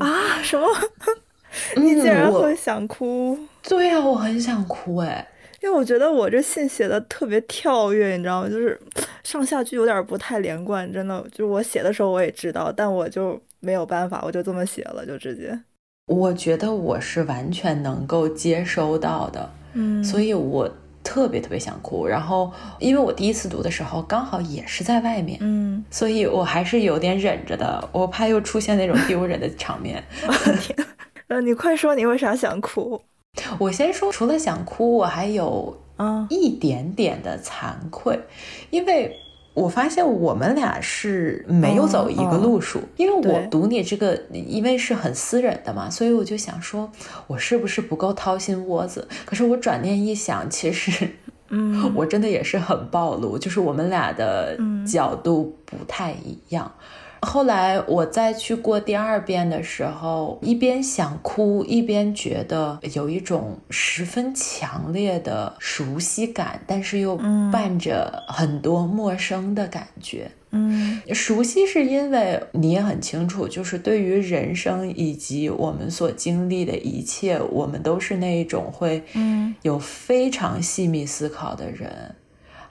啊？什么？你竟然会想哭？对呀，我很想哭哎。因为我觉得我这信写的特别跳跃，你知道吗？就是上下句有点不太连贯，真的。就是我写的时候我也知道，但我就没有办法，我就这么写了，就直接。我觉得我是完全能够接收到的，嗯，所以我特别特别想哭。然后，因为我第一次读的时候刚好也是在外面，嗯，所以我还是有点忍着的，我怕又出现那种丢人的场面。天，呃，你快说，你为啥想哭？我先说，除了想哭，我还有嗯一点点的惭愧，因为我发现我们俩是没有走一个路数。因为我读你这个，因为是很私人的嘛，所以我就想说，我是不是不够掏心窝子？可是我转念一想，其实，嗯，我真的也是很暴露，就是我们俩的角度不太一样。后来我再去过第二遍的时候，一边想哭，一边觉得有一种十分强烈的熟悉感，但是又伴着很多陌生的感觉。嗯，熟悉是因为你也很清楚，就是对于人生以及我们所经历的一切，我们都是那一种会嗯有非常细密思考的人。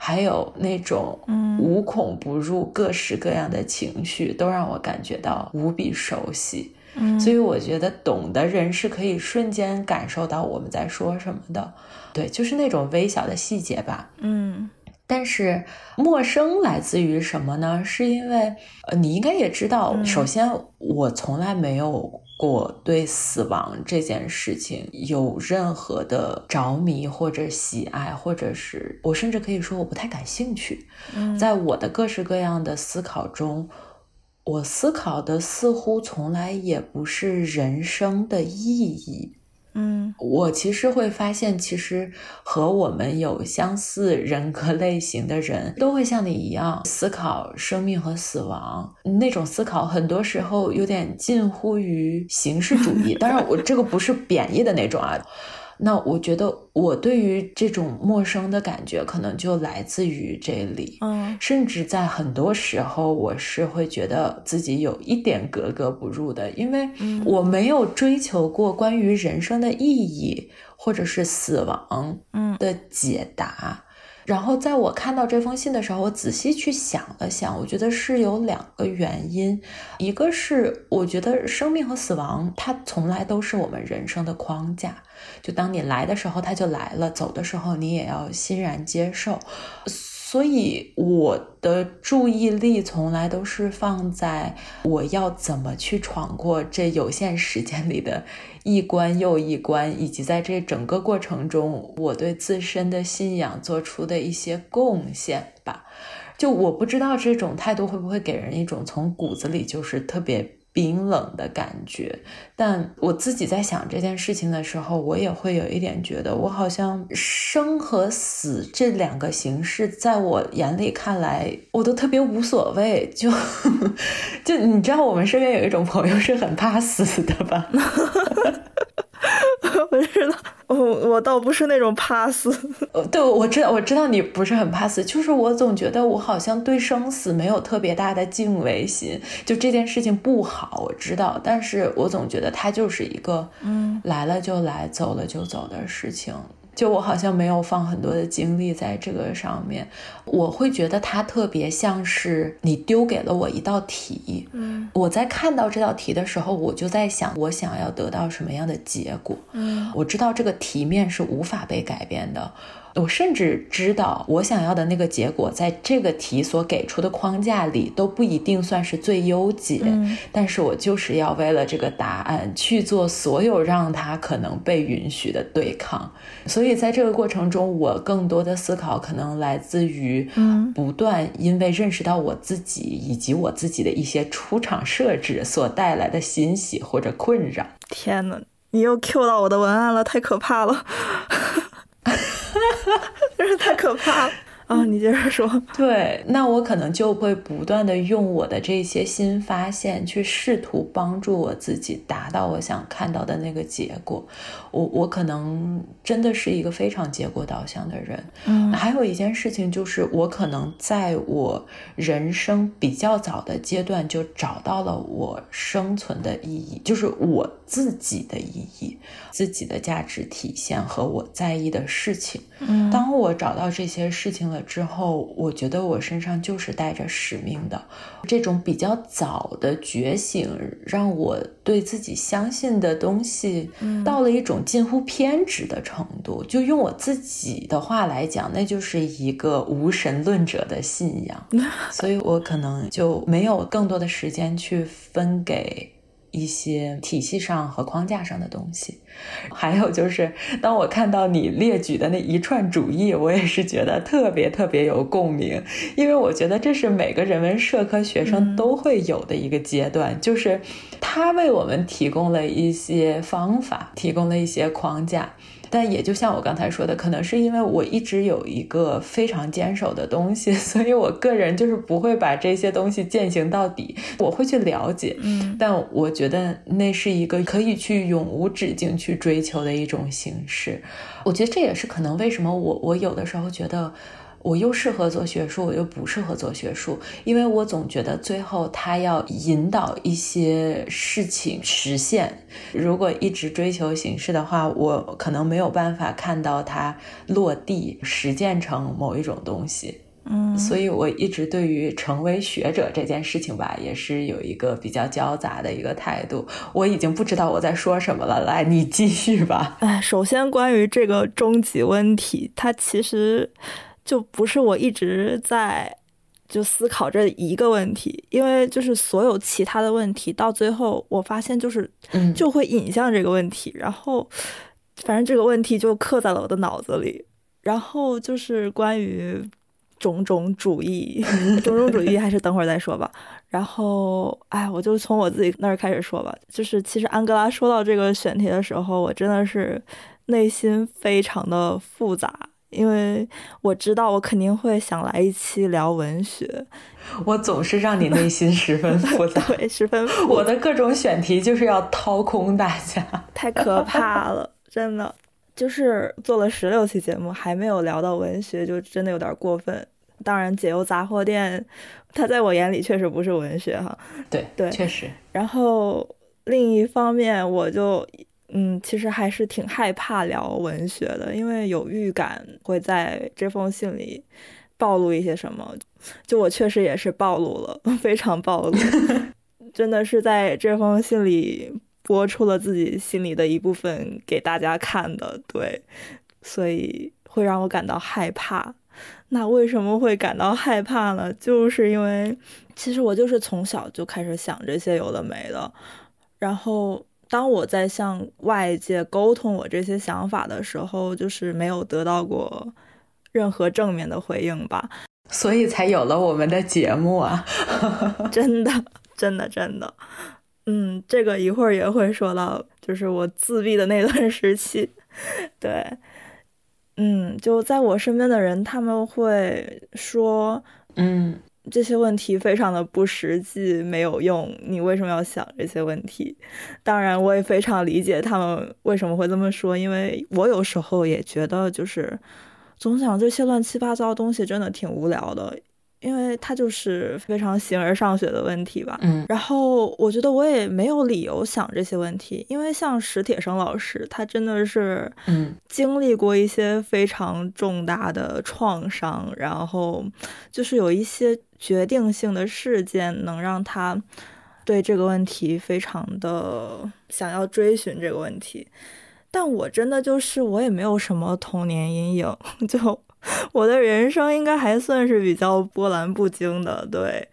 还有那种无孔不入、各式各样的情绪，都让我感觉到无比熟悉。嗯，所以我觉得懂的人是可以瞬间感受到我们在说什么的。对，就是那种微小的细节吧。嗯，但是陌生来自于什么呢？是因为呃，你应该也知道，首先我从来没有。过对死亡这件事情有任何的着迷或者喜爱，或者是我甚至可以说我不太感兴趣。在我的各式各样的思考中，我思考的似乎从来也不是人生的意义。嗯，我其实会发现，其实和我们有相似人格类型的人都会像你一样思考生命和死亡。那种思考很多时候有点近乎于形式主义，当然我这个不是贬义的那种啊。那我觉得，我对于这种陌生的感觉，可能就来自于这里。嗯，甚至在很多时候，我是会觉得自己有一点格格不入的，因为我没有追求过关于人生的意义，或者是死亡的解答。然后在我看到这封信的时候，我仔细去想了想，我觉得是有两个原因，一个是我觉得生命和死亡它从来都是我们人生的框架，就当你来的时候他就来了，走的时候你也要欣然接受。所以我的注意力从来都是放在我要怎么去闯过这有限时间里的一关又一关，以及在这整个过程中我对自身的信仰做出的一些贡献吧。就我不知道这种态度会不会给人一种从骨子里就是特别。冰冷的感觉，但我自己在想这件事情的时候，我也会有一点觉得，我好像生和死这两个形式，在我眼里看来，我都特别无所谓。就 就你知道，我们身边有一种朋友是很怕死的吧？我知道，我我倒不是那种怕死。对，我知道，我知道你不是很怕死，就是我总觉得我好像对生死没有特别大的敬畏心。就这件事情不好，我知道，但是我总觉得它就是一个，嗯，来了就来，走了就走的事情。就我好像没有放很多的精力在这个上面，我会觉得它特别像是你丢给了我一道题，嗯，我在看到这道题的时候，我就在想我想要得到什么样的结果，嗯，我知道这个题面是无法被改变的。我甚至知道，我想要的那个结果，在这个题所给出的框架里都不一定算是最优解。嗯，但是我就是要为了这个答案去做所有让它可能被允许的对抗。所以在这个过程中，我更多的思考可能来自于，嗯，不断因为认识到我自己以及我自己的一些出场设置所带来的欣喜或者困扰。天呐，你又 Q 到我的文案了，太可怕了。真是太可怕了啊！你接着说。对，那我可能就会不断的用我的这些新发现去试图帮助我自己达到我想看到的那个结果。我我可能真的是一个非常结果导向的人。嗯，还有一件事情就是，我可能在我人生比较早的阶段就找到了我生存的意义，就是我自己的意义。自己的价值体现和我在意的事情。嗯，当我找到这些事情了之后，我觉得我身上就是带着使命的。这种比较早的觉醒，让我对自己相信的东西，到了一种近乎偏执的程度。就用我自己的话来讲，那就是一个无神论者的信仰。所以我可能就没有更多的时间去分给。一些体系上和框架上的东西，还有就是，当我看到你列举的那一串主义，我也是觉得特别特别有共鸣，因为我觉得这是每个人文社科学生都会有的一个阶段，就是他为我们提供了一些方法，提供了一些框架。但也就像我刚才说的，可能是因为我一直有一个非常坚守的东西，所以我个人就是不会把这些东西践行到底。我会去了解，嗯，但我觉得那是一个可以去永无止境去追求的一种形式。我觉得这也是可能为什么我我有的时候觉得。我又适合做学术，我又不适合做学术，因为我总觉得最后他要引导一些事情实现。如果一直追求形式的话，我可能没有办法看到它落地实践成某一种东西。嗯，所以我一直对于成为学者这件事情吧，也是有一个比较交杂的一个态度。我已经不知道我在说什么了，来，你继续吧。哎，首先关于这个终极问题，它其实。就不是我一直在就思考这一个问题，因为就是所有其他的问题到最后，我发现就是就会引向这个问题，然后反正这个问题就刻在了我的脑子里。然后就是关于种种主义，种种主义还是等会儿再说吧。然后哎，我就从我自己那儿开始说吧。就是其实安哥拉说到这个选题的时候，我真的是内心非常的复杂。因为我知道我肯定会想来一期聊文学，我总是让你内心十分复杂，对，十分。我的各种选题就是要掏空大家，太可怕了，真的。就是做了十六期节目，还没有聊到文学，就真的有点过分。当然，解忧杂货店，它在我眼里确实不是文学哈。对对，确实。然后另一方面，我就。嗯，其实还是挺害怕聊文学的，因为有预感会在这封信里暴露一些什么。就我确实也是暴露了，非常暴露，真的是在这封信里播出了自己心里的一部分给大家看的。对，所以会让我感到害怕。那为什么会感到害怕呢？就是因为其实我就是从小就开始想这些有的没的，然后。当我在向外界沟通我这些想法的时候，就是没有得到过任何正面的回应吧，所以才有了我们的节目啊！真的，真的，真的，嗯，这个一会儿也会说到，就是我自闭的那段时期，对，嗯，就在我身边的人，他们会说，嗯。这些问题非常的不实际，没有用。你为什么要想这些问题？当然，我也非常理解他们为什么会这么说，因为我有时候也觉得，就是总想这些乱七八糟的东西真的挺无聊的。因为他就是非常形而上学的问题吧，嗯，然后我觉得我也没有理由想这些问题，因为像史铁生老师，他真的是，嗯，经历过一些非常重大的创伤，然后就是有一些决定性的事件，能让他对这个问题非常的想要追寻这个问题，但我真的就是我也没有什么童年阴影，就。我的人生应该还算是比较波澜不惊的，对。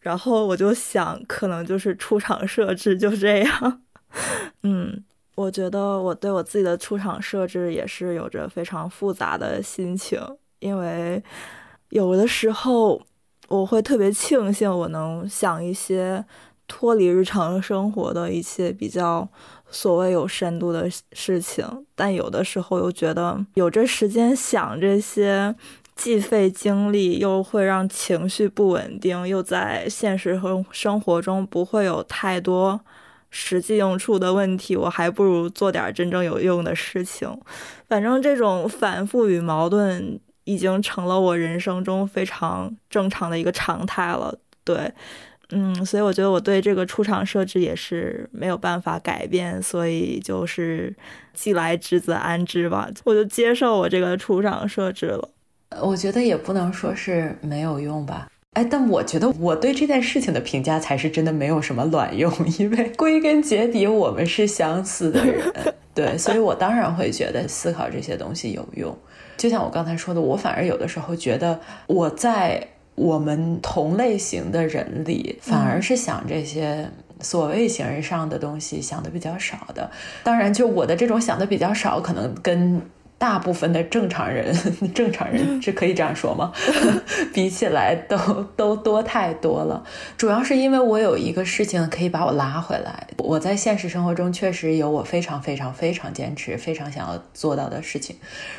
然后我就想，可能就是出场设置就这样。嗯，我觉得我对我自己的出场设置也是有着非常复杂的心情，因为有的时候我会特别庆幸我能想一些脱离日常生活的一些比较。所谓有深度的事情，但有的时候又觉得有这时间想这些，既费精力，又会让情绪不稳定，又在现实和生活中不会有太多实际用处的问题，我还不如做点真正有用的事情。反正这种反复与矛盾已经成了我人生中非常正常的一个常态了。对。嗯，所以我觉得我对这个出场设置也是没有办法改变，所以就是既来之则安之吧，我就接受我这个出场设置了。我觉得也不能说是没有用吧，哎，但我觉得我对这件事情的评价才是真的没有什么卵用，因为归根结底我们是相似的人，对，所以我当然会觉得思考这些东西有用。就像我刚才说的，我反而有的时候觉得我在。我们同类型的人里，反而是想这些所谓形而上的东西想的比较少的。当然，就我的这种想的比较少，可能跟大部分的正常人，正常人是可以这样说吗？比起来都 都多太多了。主要是因为我有一个事情可以把我拉回来。我在现实生活中确实有我非常非常非常坚持、非常想要做到的事情。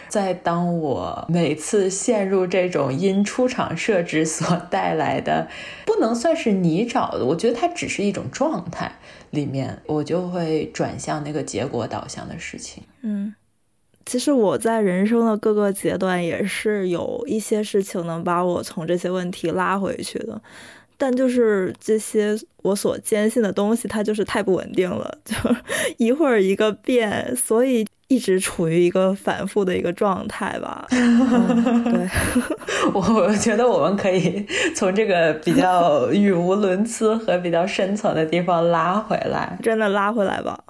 在当我每次陷入这种因出厂设置所带来的不能算是泥沼的，我觉得它只是一种状态里面，我就会转向那个结果导向的事情。嗯。其实我在人生的各个阶段也是有一些事情能把我从这些问题拉回去的，但就是这些我所坚信的东西，它就是太不稳定了，就 一会儿一个变，所以一直处于一个反复的一个状态吧。对，我我觉得我们可以从这个比较语无伦次和比较深层的地方拉回来，真的拉回来吧。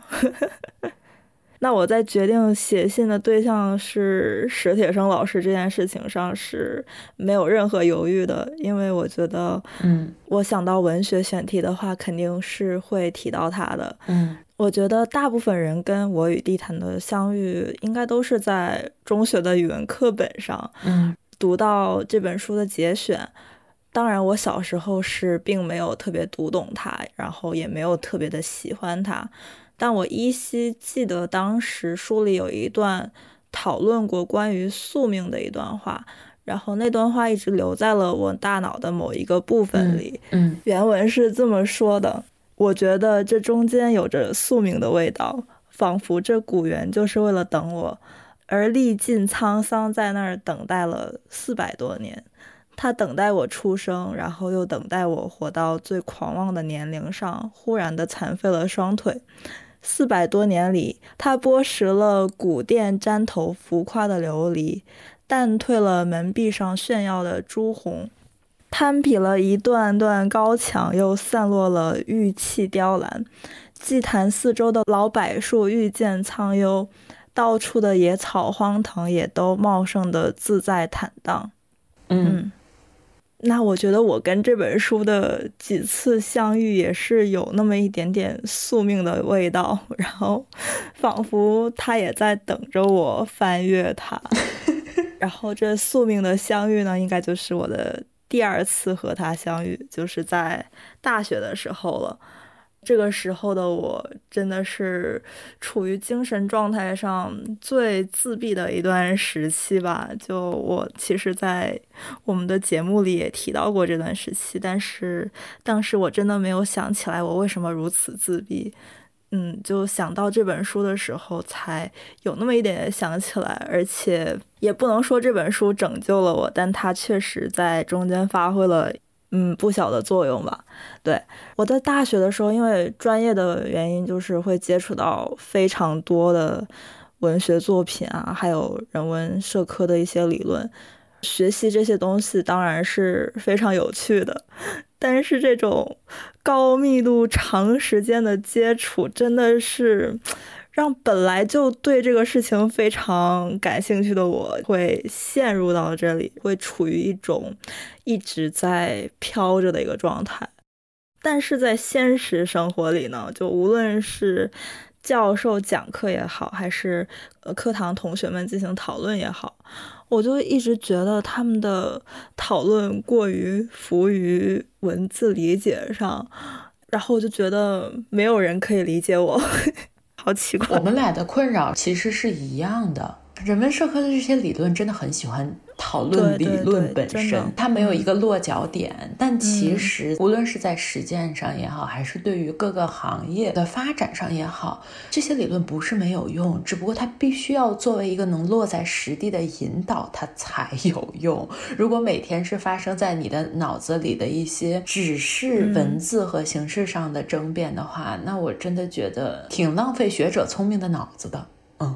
那我在决定写信的对象是史铁生老师这件事情上是没有任何犹豫的，因为我觉得，嗯，我想到文学选题的话，肯定是会提到他的。嗯，我觉得大部分人跟我与地坛的相遇，应该都是在中学的语文课本上，嗯，读到这本书的节选。当然，我小时候是并没有特别读懂它，然后也没有特别的喜欢它。但我依稀记得当时书里有一段讨论过关于宿命的一段话，然后那段话一直留在了我大脑的某一个部分里。嗯，原文是这么说的：我觉得这中间有着宿命的味道，仿佛这古猿就是为了等我，而历尽沧桑在那儿等待了四百多年。他等待我出生，然后又等待我活到最狂妄的年龄上，忽然的残废了双腿。四百多年里，他剥蚀了古殿毡头浮夸的琉璃，淡褪了门壁上炫耀的朱红，攀比了一段段高墙，又散落了玉砌雕栏。祭坛四周的老柏树愈见苍幽，到处的野草荒藤也都茂盛的自在坦荡。嗯。那我觉得我跟这本书的几次相遇也是有那么一点点宿命的味道，然后仿佛他也在等着我翻阅它。然后这宿命的相遇呢，应该就是我的第二次和他相遇，就是在大学的时候了。这个时候的我真的是处于精神状态上最自闭的一段时期吧。就我其实，在我们的节目里也提到过这段时期，但是当时我真的没有想起来我为什么如此自闭。嗯，就想到这本书的时候，才有那么一点想起来。而且也不能说这本书拯救了我，但它确实在中间发挥了。嗯，不小的作用吧。对，我在大学的时候，因为专业的原因，就是会接触到非常多的文学作品啊，还有人文社科的一些理论。学习这些东西当然是非常有趣的，但是这种高密度、长时间的接触，真的是。让本来就对这个事情非常感兴趣的我会陷入到这里，会处于一种一直在飘着的一个状态。但是在现实生活里呢，就无论是教授讲课也好，还是呃课堂同学们进行讨论也好，我就一直觉得他们的讨论过于浮于文字理解上，然后我就觉得没有人可以理解我。好奇怪，我们俩的困扰其实是一样的。人文社科的这些理论真的很喜欢。讨论理论本身，它没有一个落脚点。但其实，无论是在实践上也好，还是对于各个行业的发展上也好，这些理论不是没有用，只不过它必须要作为一个能落在实地的引导，它才有用。如果每天是发生在你的脑子里的一些只是文字和形式上的争辩的话，那我真的觉得挺浪费学者聪明的脑子的。嗯。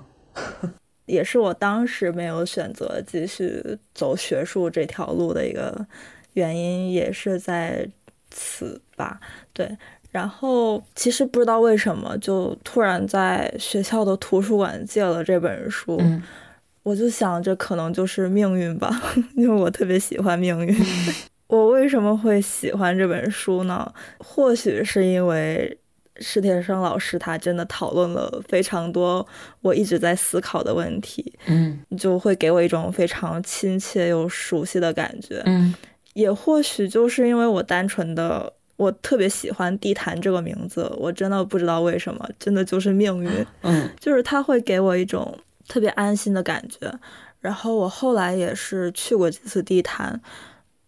也是我当时没有选择继续走学术这条路的一个原因，也是在此吧。对，然后其实不知道为什么，就突然在学校的图书馆借了这本书，我就想这可能就是命运吧，因为我特别喜欢命运。我为什么会喜欢这本书呢？或许是因为。史铁生老师他真的讨论了非常多我一直在思考的问题，嗯就会给我一种非常亲切又熟悉的感觉。嗯也或许就是因为我单纯的，我特别喜欢地坛这个名字，我真的不知道为什么，真的就是命运，嗯 就是他会给我一种特别安心的感觉。然后我后来也是去过几次地坛，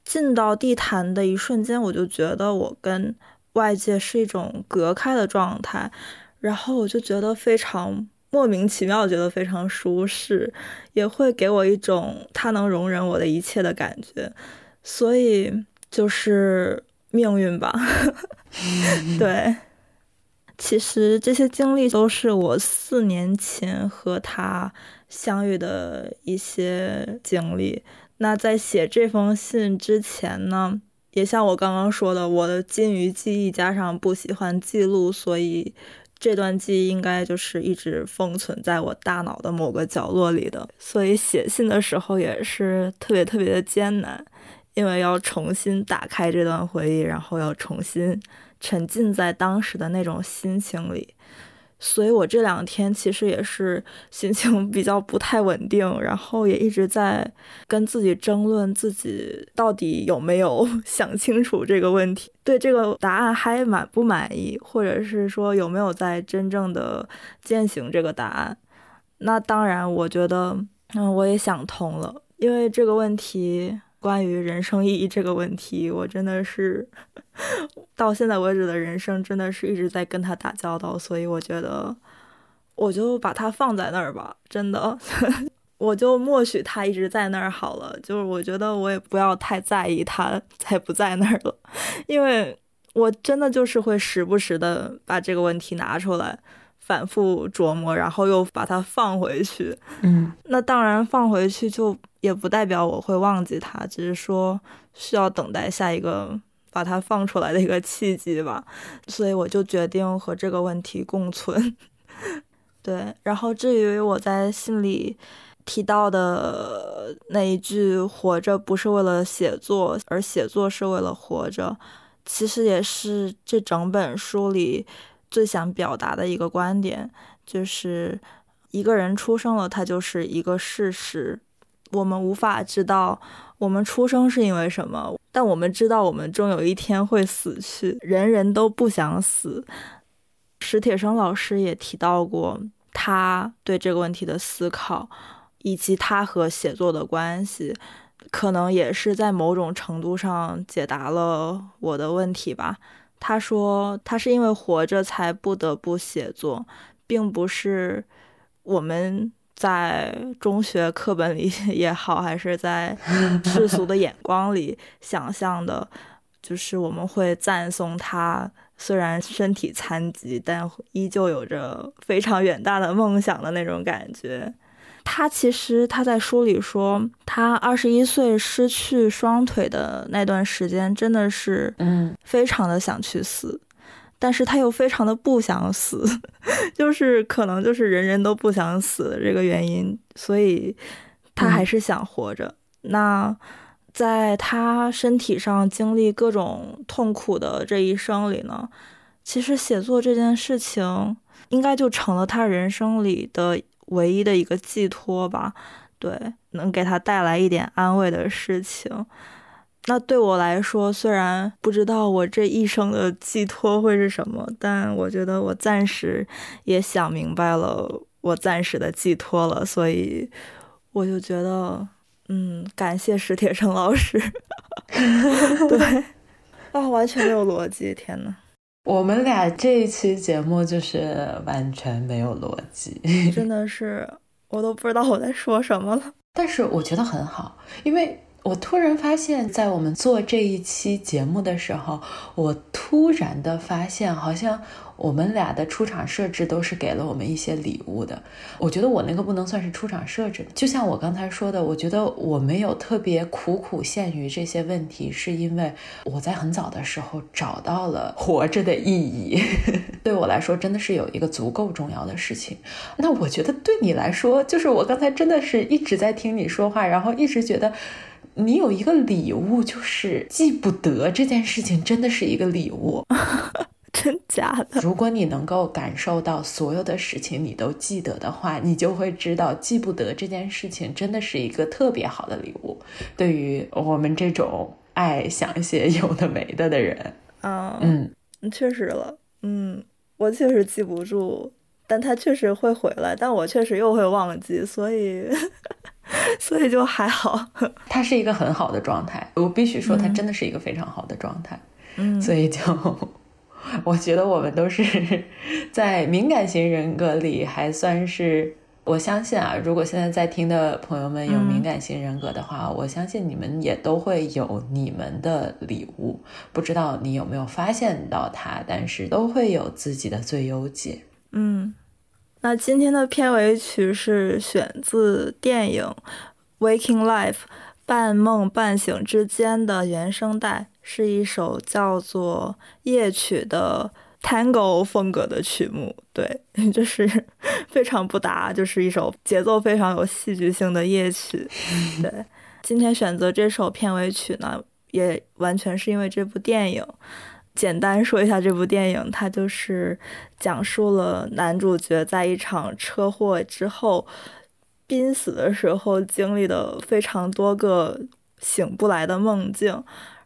进到地坛的一瞬间，我就觉得我跟外界是一种隔开的状态，然后我就觉得非常莫名其妙，觉得非常舒适，也会给我一种他能容忍我的一切的感觉，所以就是命运吧，对。其实这些经历都是我四年前和他相遇的一些经历。那在写这封信之前呢，也像我刚刚说的，我的金鱼记忆加上不喜欢记录，所以这段记忆应该就是一直封存在我大脑的某个角落里的。所以写信的时候也是特别特别的艰难，因为要重新打开这段回忆，然后要重新沉浸在当时的那种心情里。所以我这两天其实也是心情比较不太稳定，然后也一直在跟自己争论自己到底有没有 想清楚这个问题，对这个答案还满不满意，或者是说有没有在真正的践行这个答案。那当然，我觉得，嗯，我也想通了，因为这个问题。关于人生意义这个问题，我真的是到现在为止的人生，真的是一直在跟他打交道，所以我觉得我就把它放在那儿吧，真的，我就默许他一直在那儿好了。就是我觉得我也不要太在意他在不在那儿了，因为我真的就是会时不时的把这个问题拿出来反复琢磨，然后又把它放回去。嗯，那当然放回去就。也不代表我会忘记他，只是说需要等待下一个把它放出来的一个契机吧。所以我就决定和这个问题共存。对，然后至于我在信里提到的那一句“活着不是为了写作，而写作是为了活着”，其实也是这整本书里最想表达的一个观点，就是一个人出生了，他就是一个事实。我们无法知道我们出生是因为什么，但我们知道我们终有一天会死去。人人都不想死。史铁生老师也提到过他对这个问题的思考，以及他和写作的关系，可能也是在某种程度上解答了我的问题吧。他说，他是因为活着才不得不写作，并不是我们。在中学课本里 也好，还是在世俗的眼光里想象的，就是我们会赞颂他，虽然身体残疾，但依旧有着非常远大的梦想的那种感觉。他其实他在书里说，他二十一岁失去双腿的那段时间，真的是嗯，非常的想去死。但是他又非常的不想死，就是可能就是人人都不想死的这个原因，所以他还是想活着。那在他身体上经历各种痛苦的这一生里呢，其实写作这件事情应该就成了他人生里的唯一的一个寄托吧，对，能给他带来一点安慰的事情。那对我来说，虽然不知道我这一生的寄托会是什么，但我觉得我暂时也想明白了，我暂时的寄托了，所以我就觉得，嗯，感谢史铁生老师。对，啊，完全没有逻辑，天呐，我们俩这一期节目就是完全没有逻辑，真的是我都不知道我在说什么了。但是我觉得很好，因为。我突然发现，在我们做这一期节目的时候，我突然的发现，好像我们俩的出场设置都是给了我们一些礼物的。我觉得我那个不能算是出场设置，就像我刚才说的，我觉得我没有特别苦苦陷于这些问题，是因为我在很早的时候找到了活着的意义。对我来说，真的是有一个足够重要的事情。那我觉得对你来说，就是我刚才真的是一直在听你说话，然后一直觉得。你有一个礼物，就是记不得这件事情，真的是一个礼物。真假的？如果你能够感受到所有的事情你都记得的话，你就会知道记不得这件事情真的是一个特别好的礼物。对于我们这种爱想一些有的没的的人，嗯嗯，确实了，嗯，我确实记不住，但他确实会回来，但我确实又会忘记，所以 所以就还好。他是一个很好的状态，我必须说，他真的是一个非常好的状态。嗯，所以就。我觉得我们都是在敏感型人格里还算是，我相信啊，如果现在在听的朋友们有敏感型人格的话，我相信你们也都会有你们的礼物，不知道你有没有发现到它，但是都会有自己的最优解。嗯，那今天的片尾曲是选自电影《Waking Life》半梦半醒之间的原声带。是一首叫做《夜曲》的 Tango 风格的曲目，对，就是 非常不搭，就是一首节奏非常有戏剧性的夜曲。对，今天选择这首片尾曲呢，也完全是因为这部电影。简单说一下这部电影，它就是讲述了男主角在一场车祸之后濒死的时候经历的非常多个醒不来的梦境。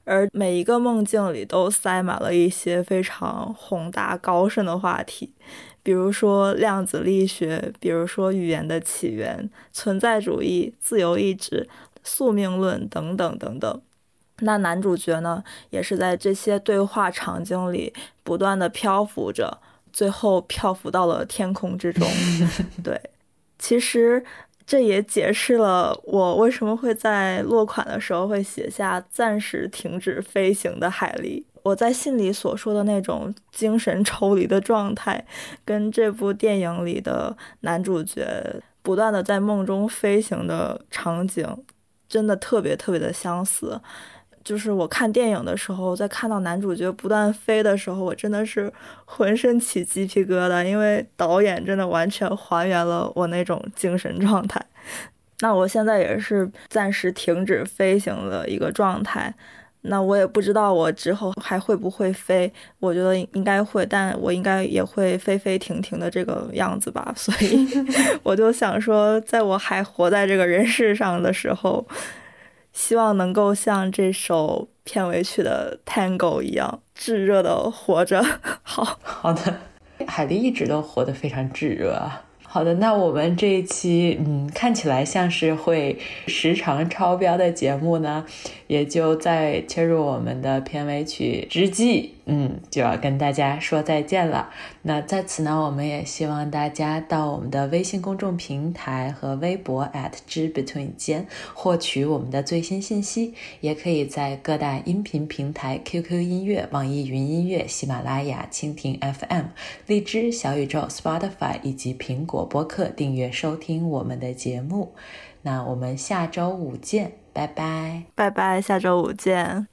而每一个梦境里都塞满了一些非常宏大高深的话题，比如说量子力学，比如说语言的起源、存在主义、自由意志、宿命论等等等等。那男主角呢，也是在这些对话场景里不断的漂浮着，最后漂浮到了天空之中。对，其实。这也解释了我为什么会在落款的时候会写下“暂时停止飞行的海狸”。我在信里所说的那种精神抽离的状态，跟这部电影里的男主角不断的在梦中飞行的场景，真的特别特别的相似。就是我看电影的时候，在看到男主角不断飞的时候，我真的是浑身起鸡皮疙瘩，因为导演真的完全还原了我那种精神状态。那我现在也是暂时停止飞行的一个状态，那我也不知道我之后还会不会飞，我觉得应该会，但我应该也会飞飞停停的这个样子吧。所以 我就想说，在我还活在这个人世上的时候。希望能够像这首片尾曲的 Tango 一样炙热的活着。好好的，海莉一直都活得非常炙热啊。好的，那我们这一期，嗯，看起来像是会时长超标的节目呢，也就在切入我们的片尾曲之际，嗯，就要跟大家说再见了。那在此呢，我们也希望大家到我们的微信公众平台和微博 at 之 between 间获取我们的最新信息，也可以在各大音频平台 QQ 音乐、网易云音乐、喜马拉雅、蜻蜓 FM、荔枝、小宇宙、Spotify 以及苹果。播客订阅收听我们的节目，那我们下周五见，拜拜，拜拜，下周五见。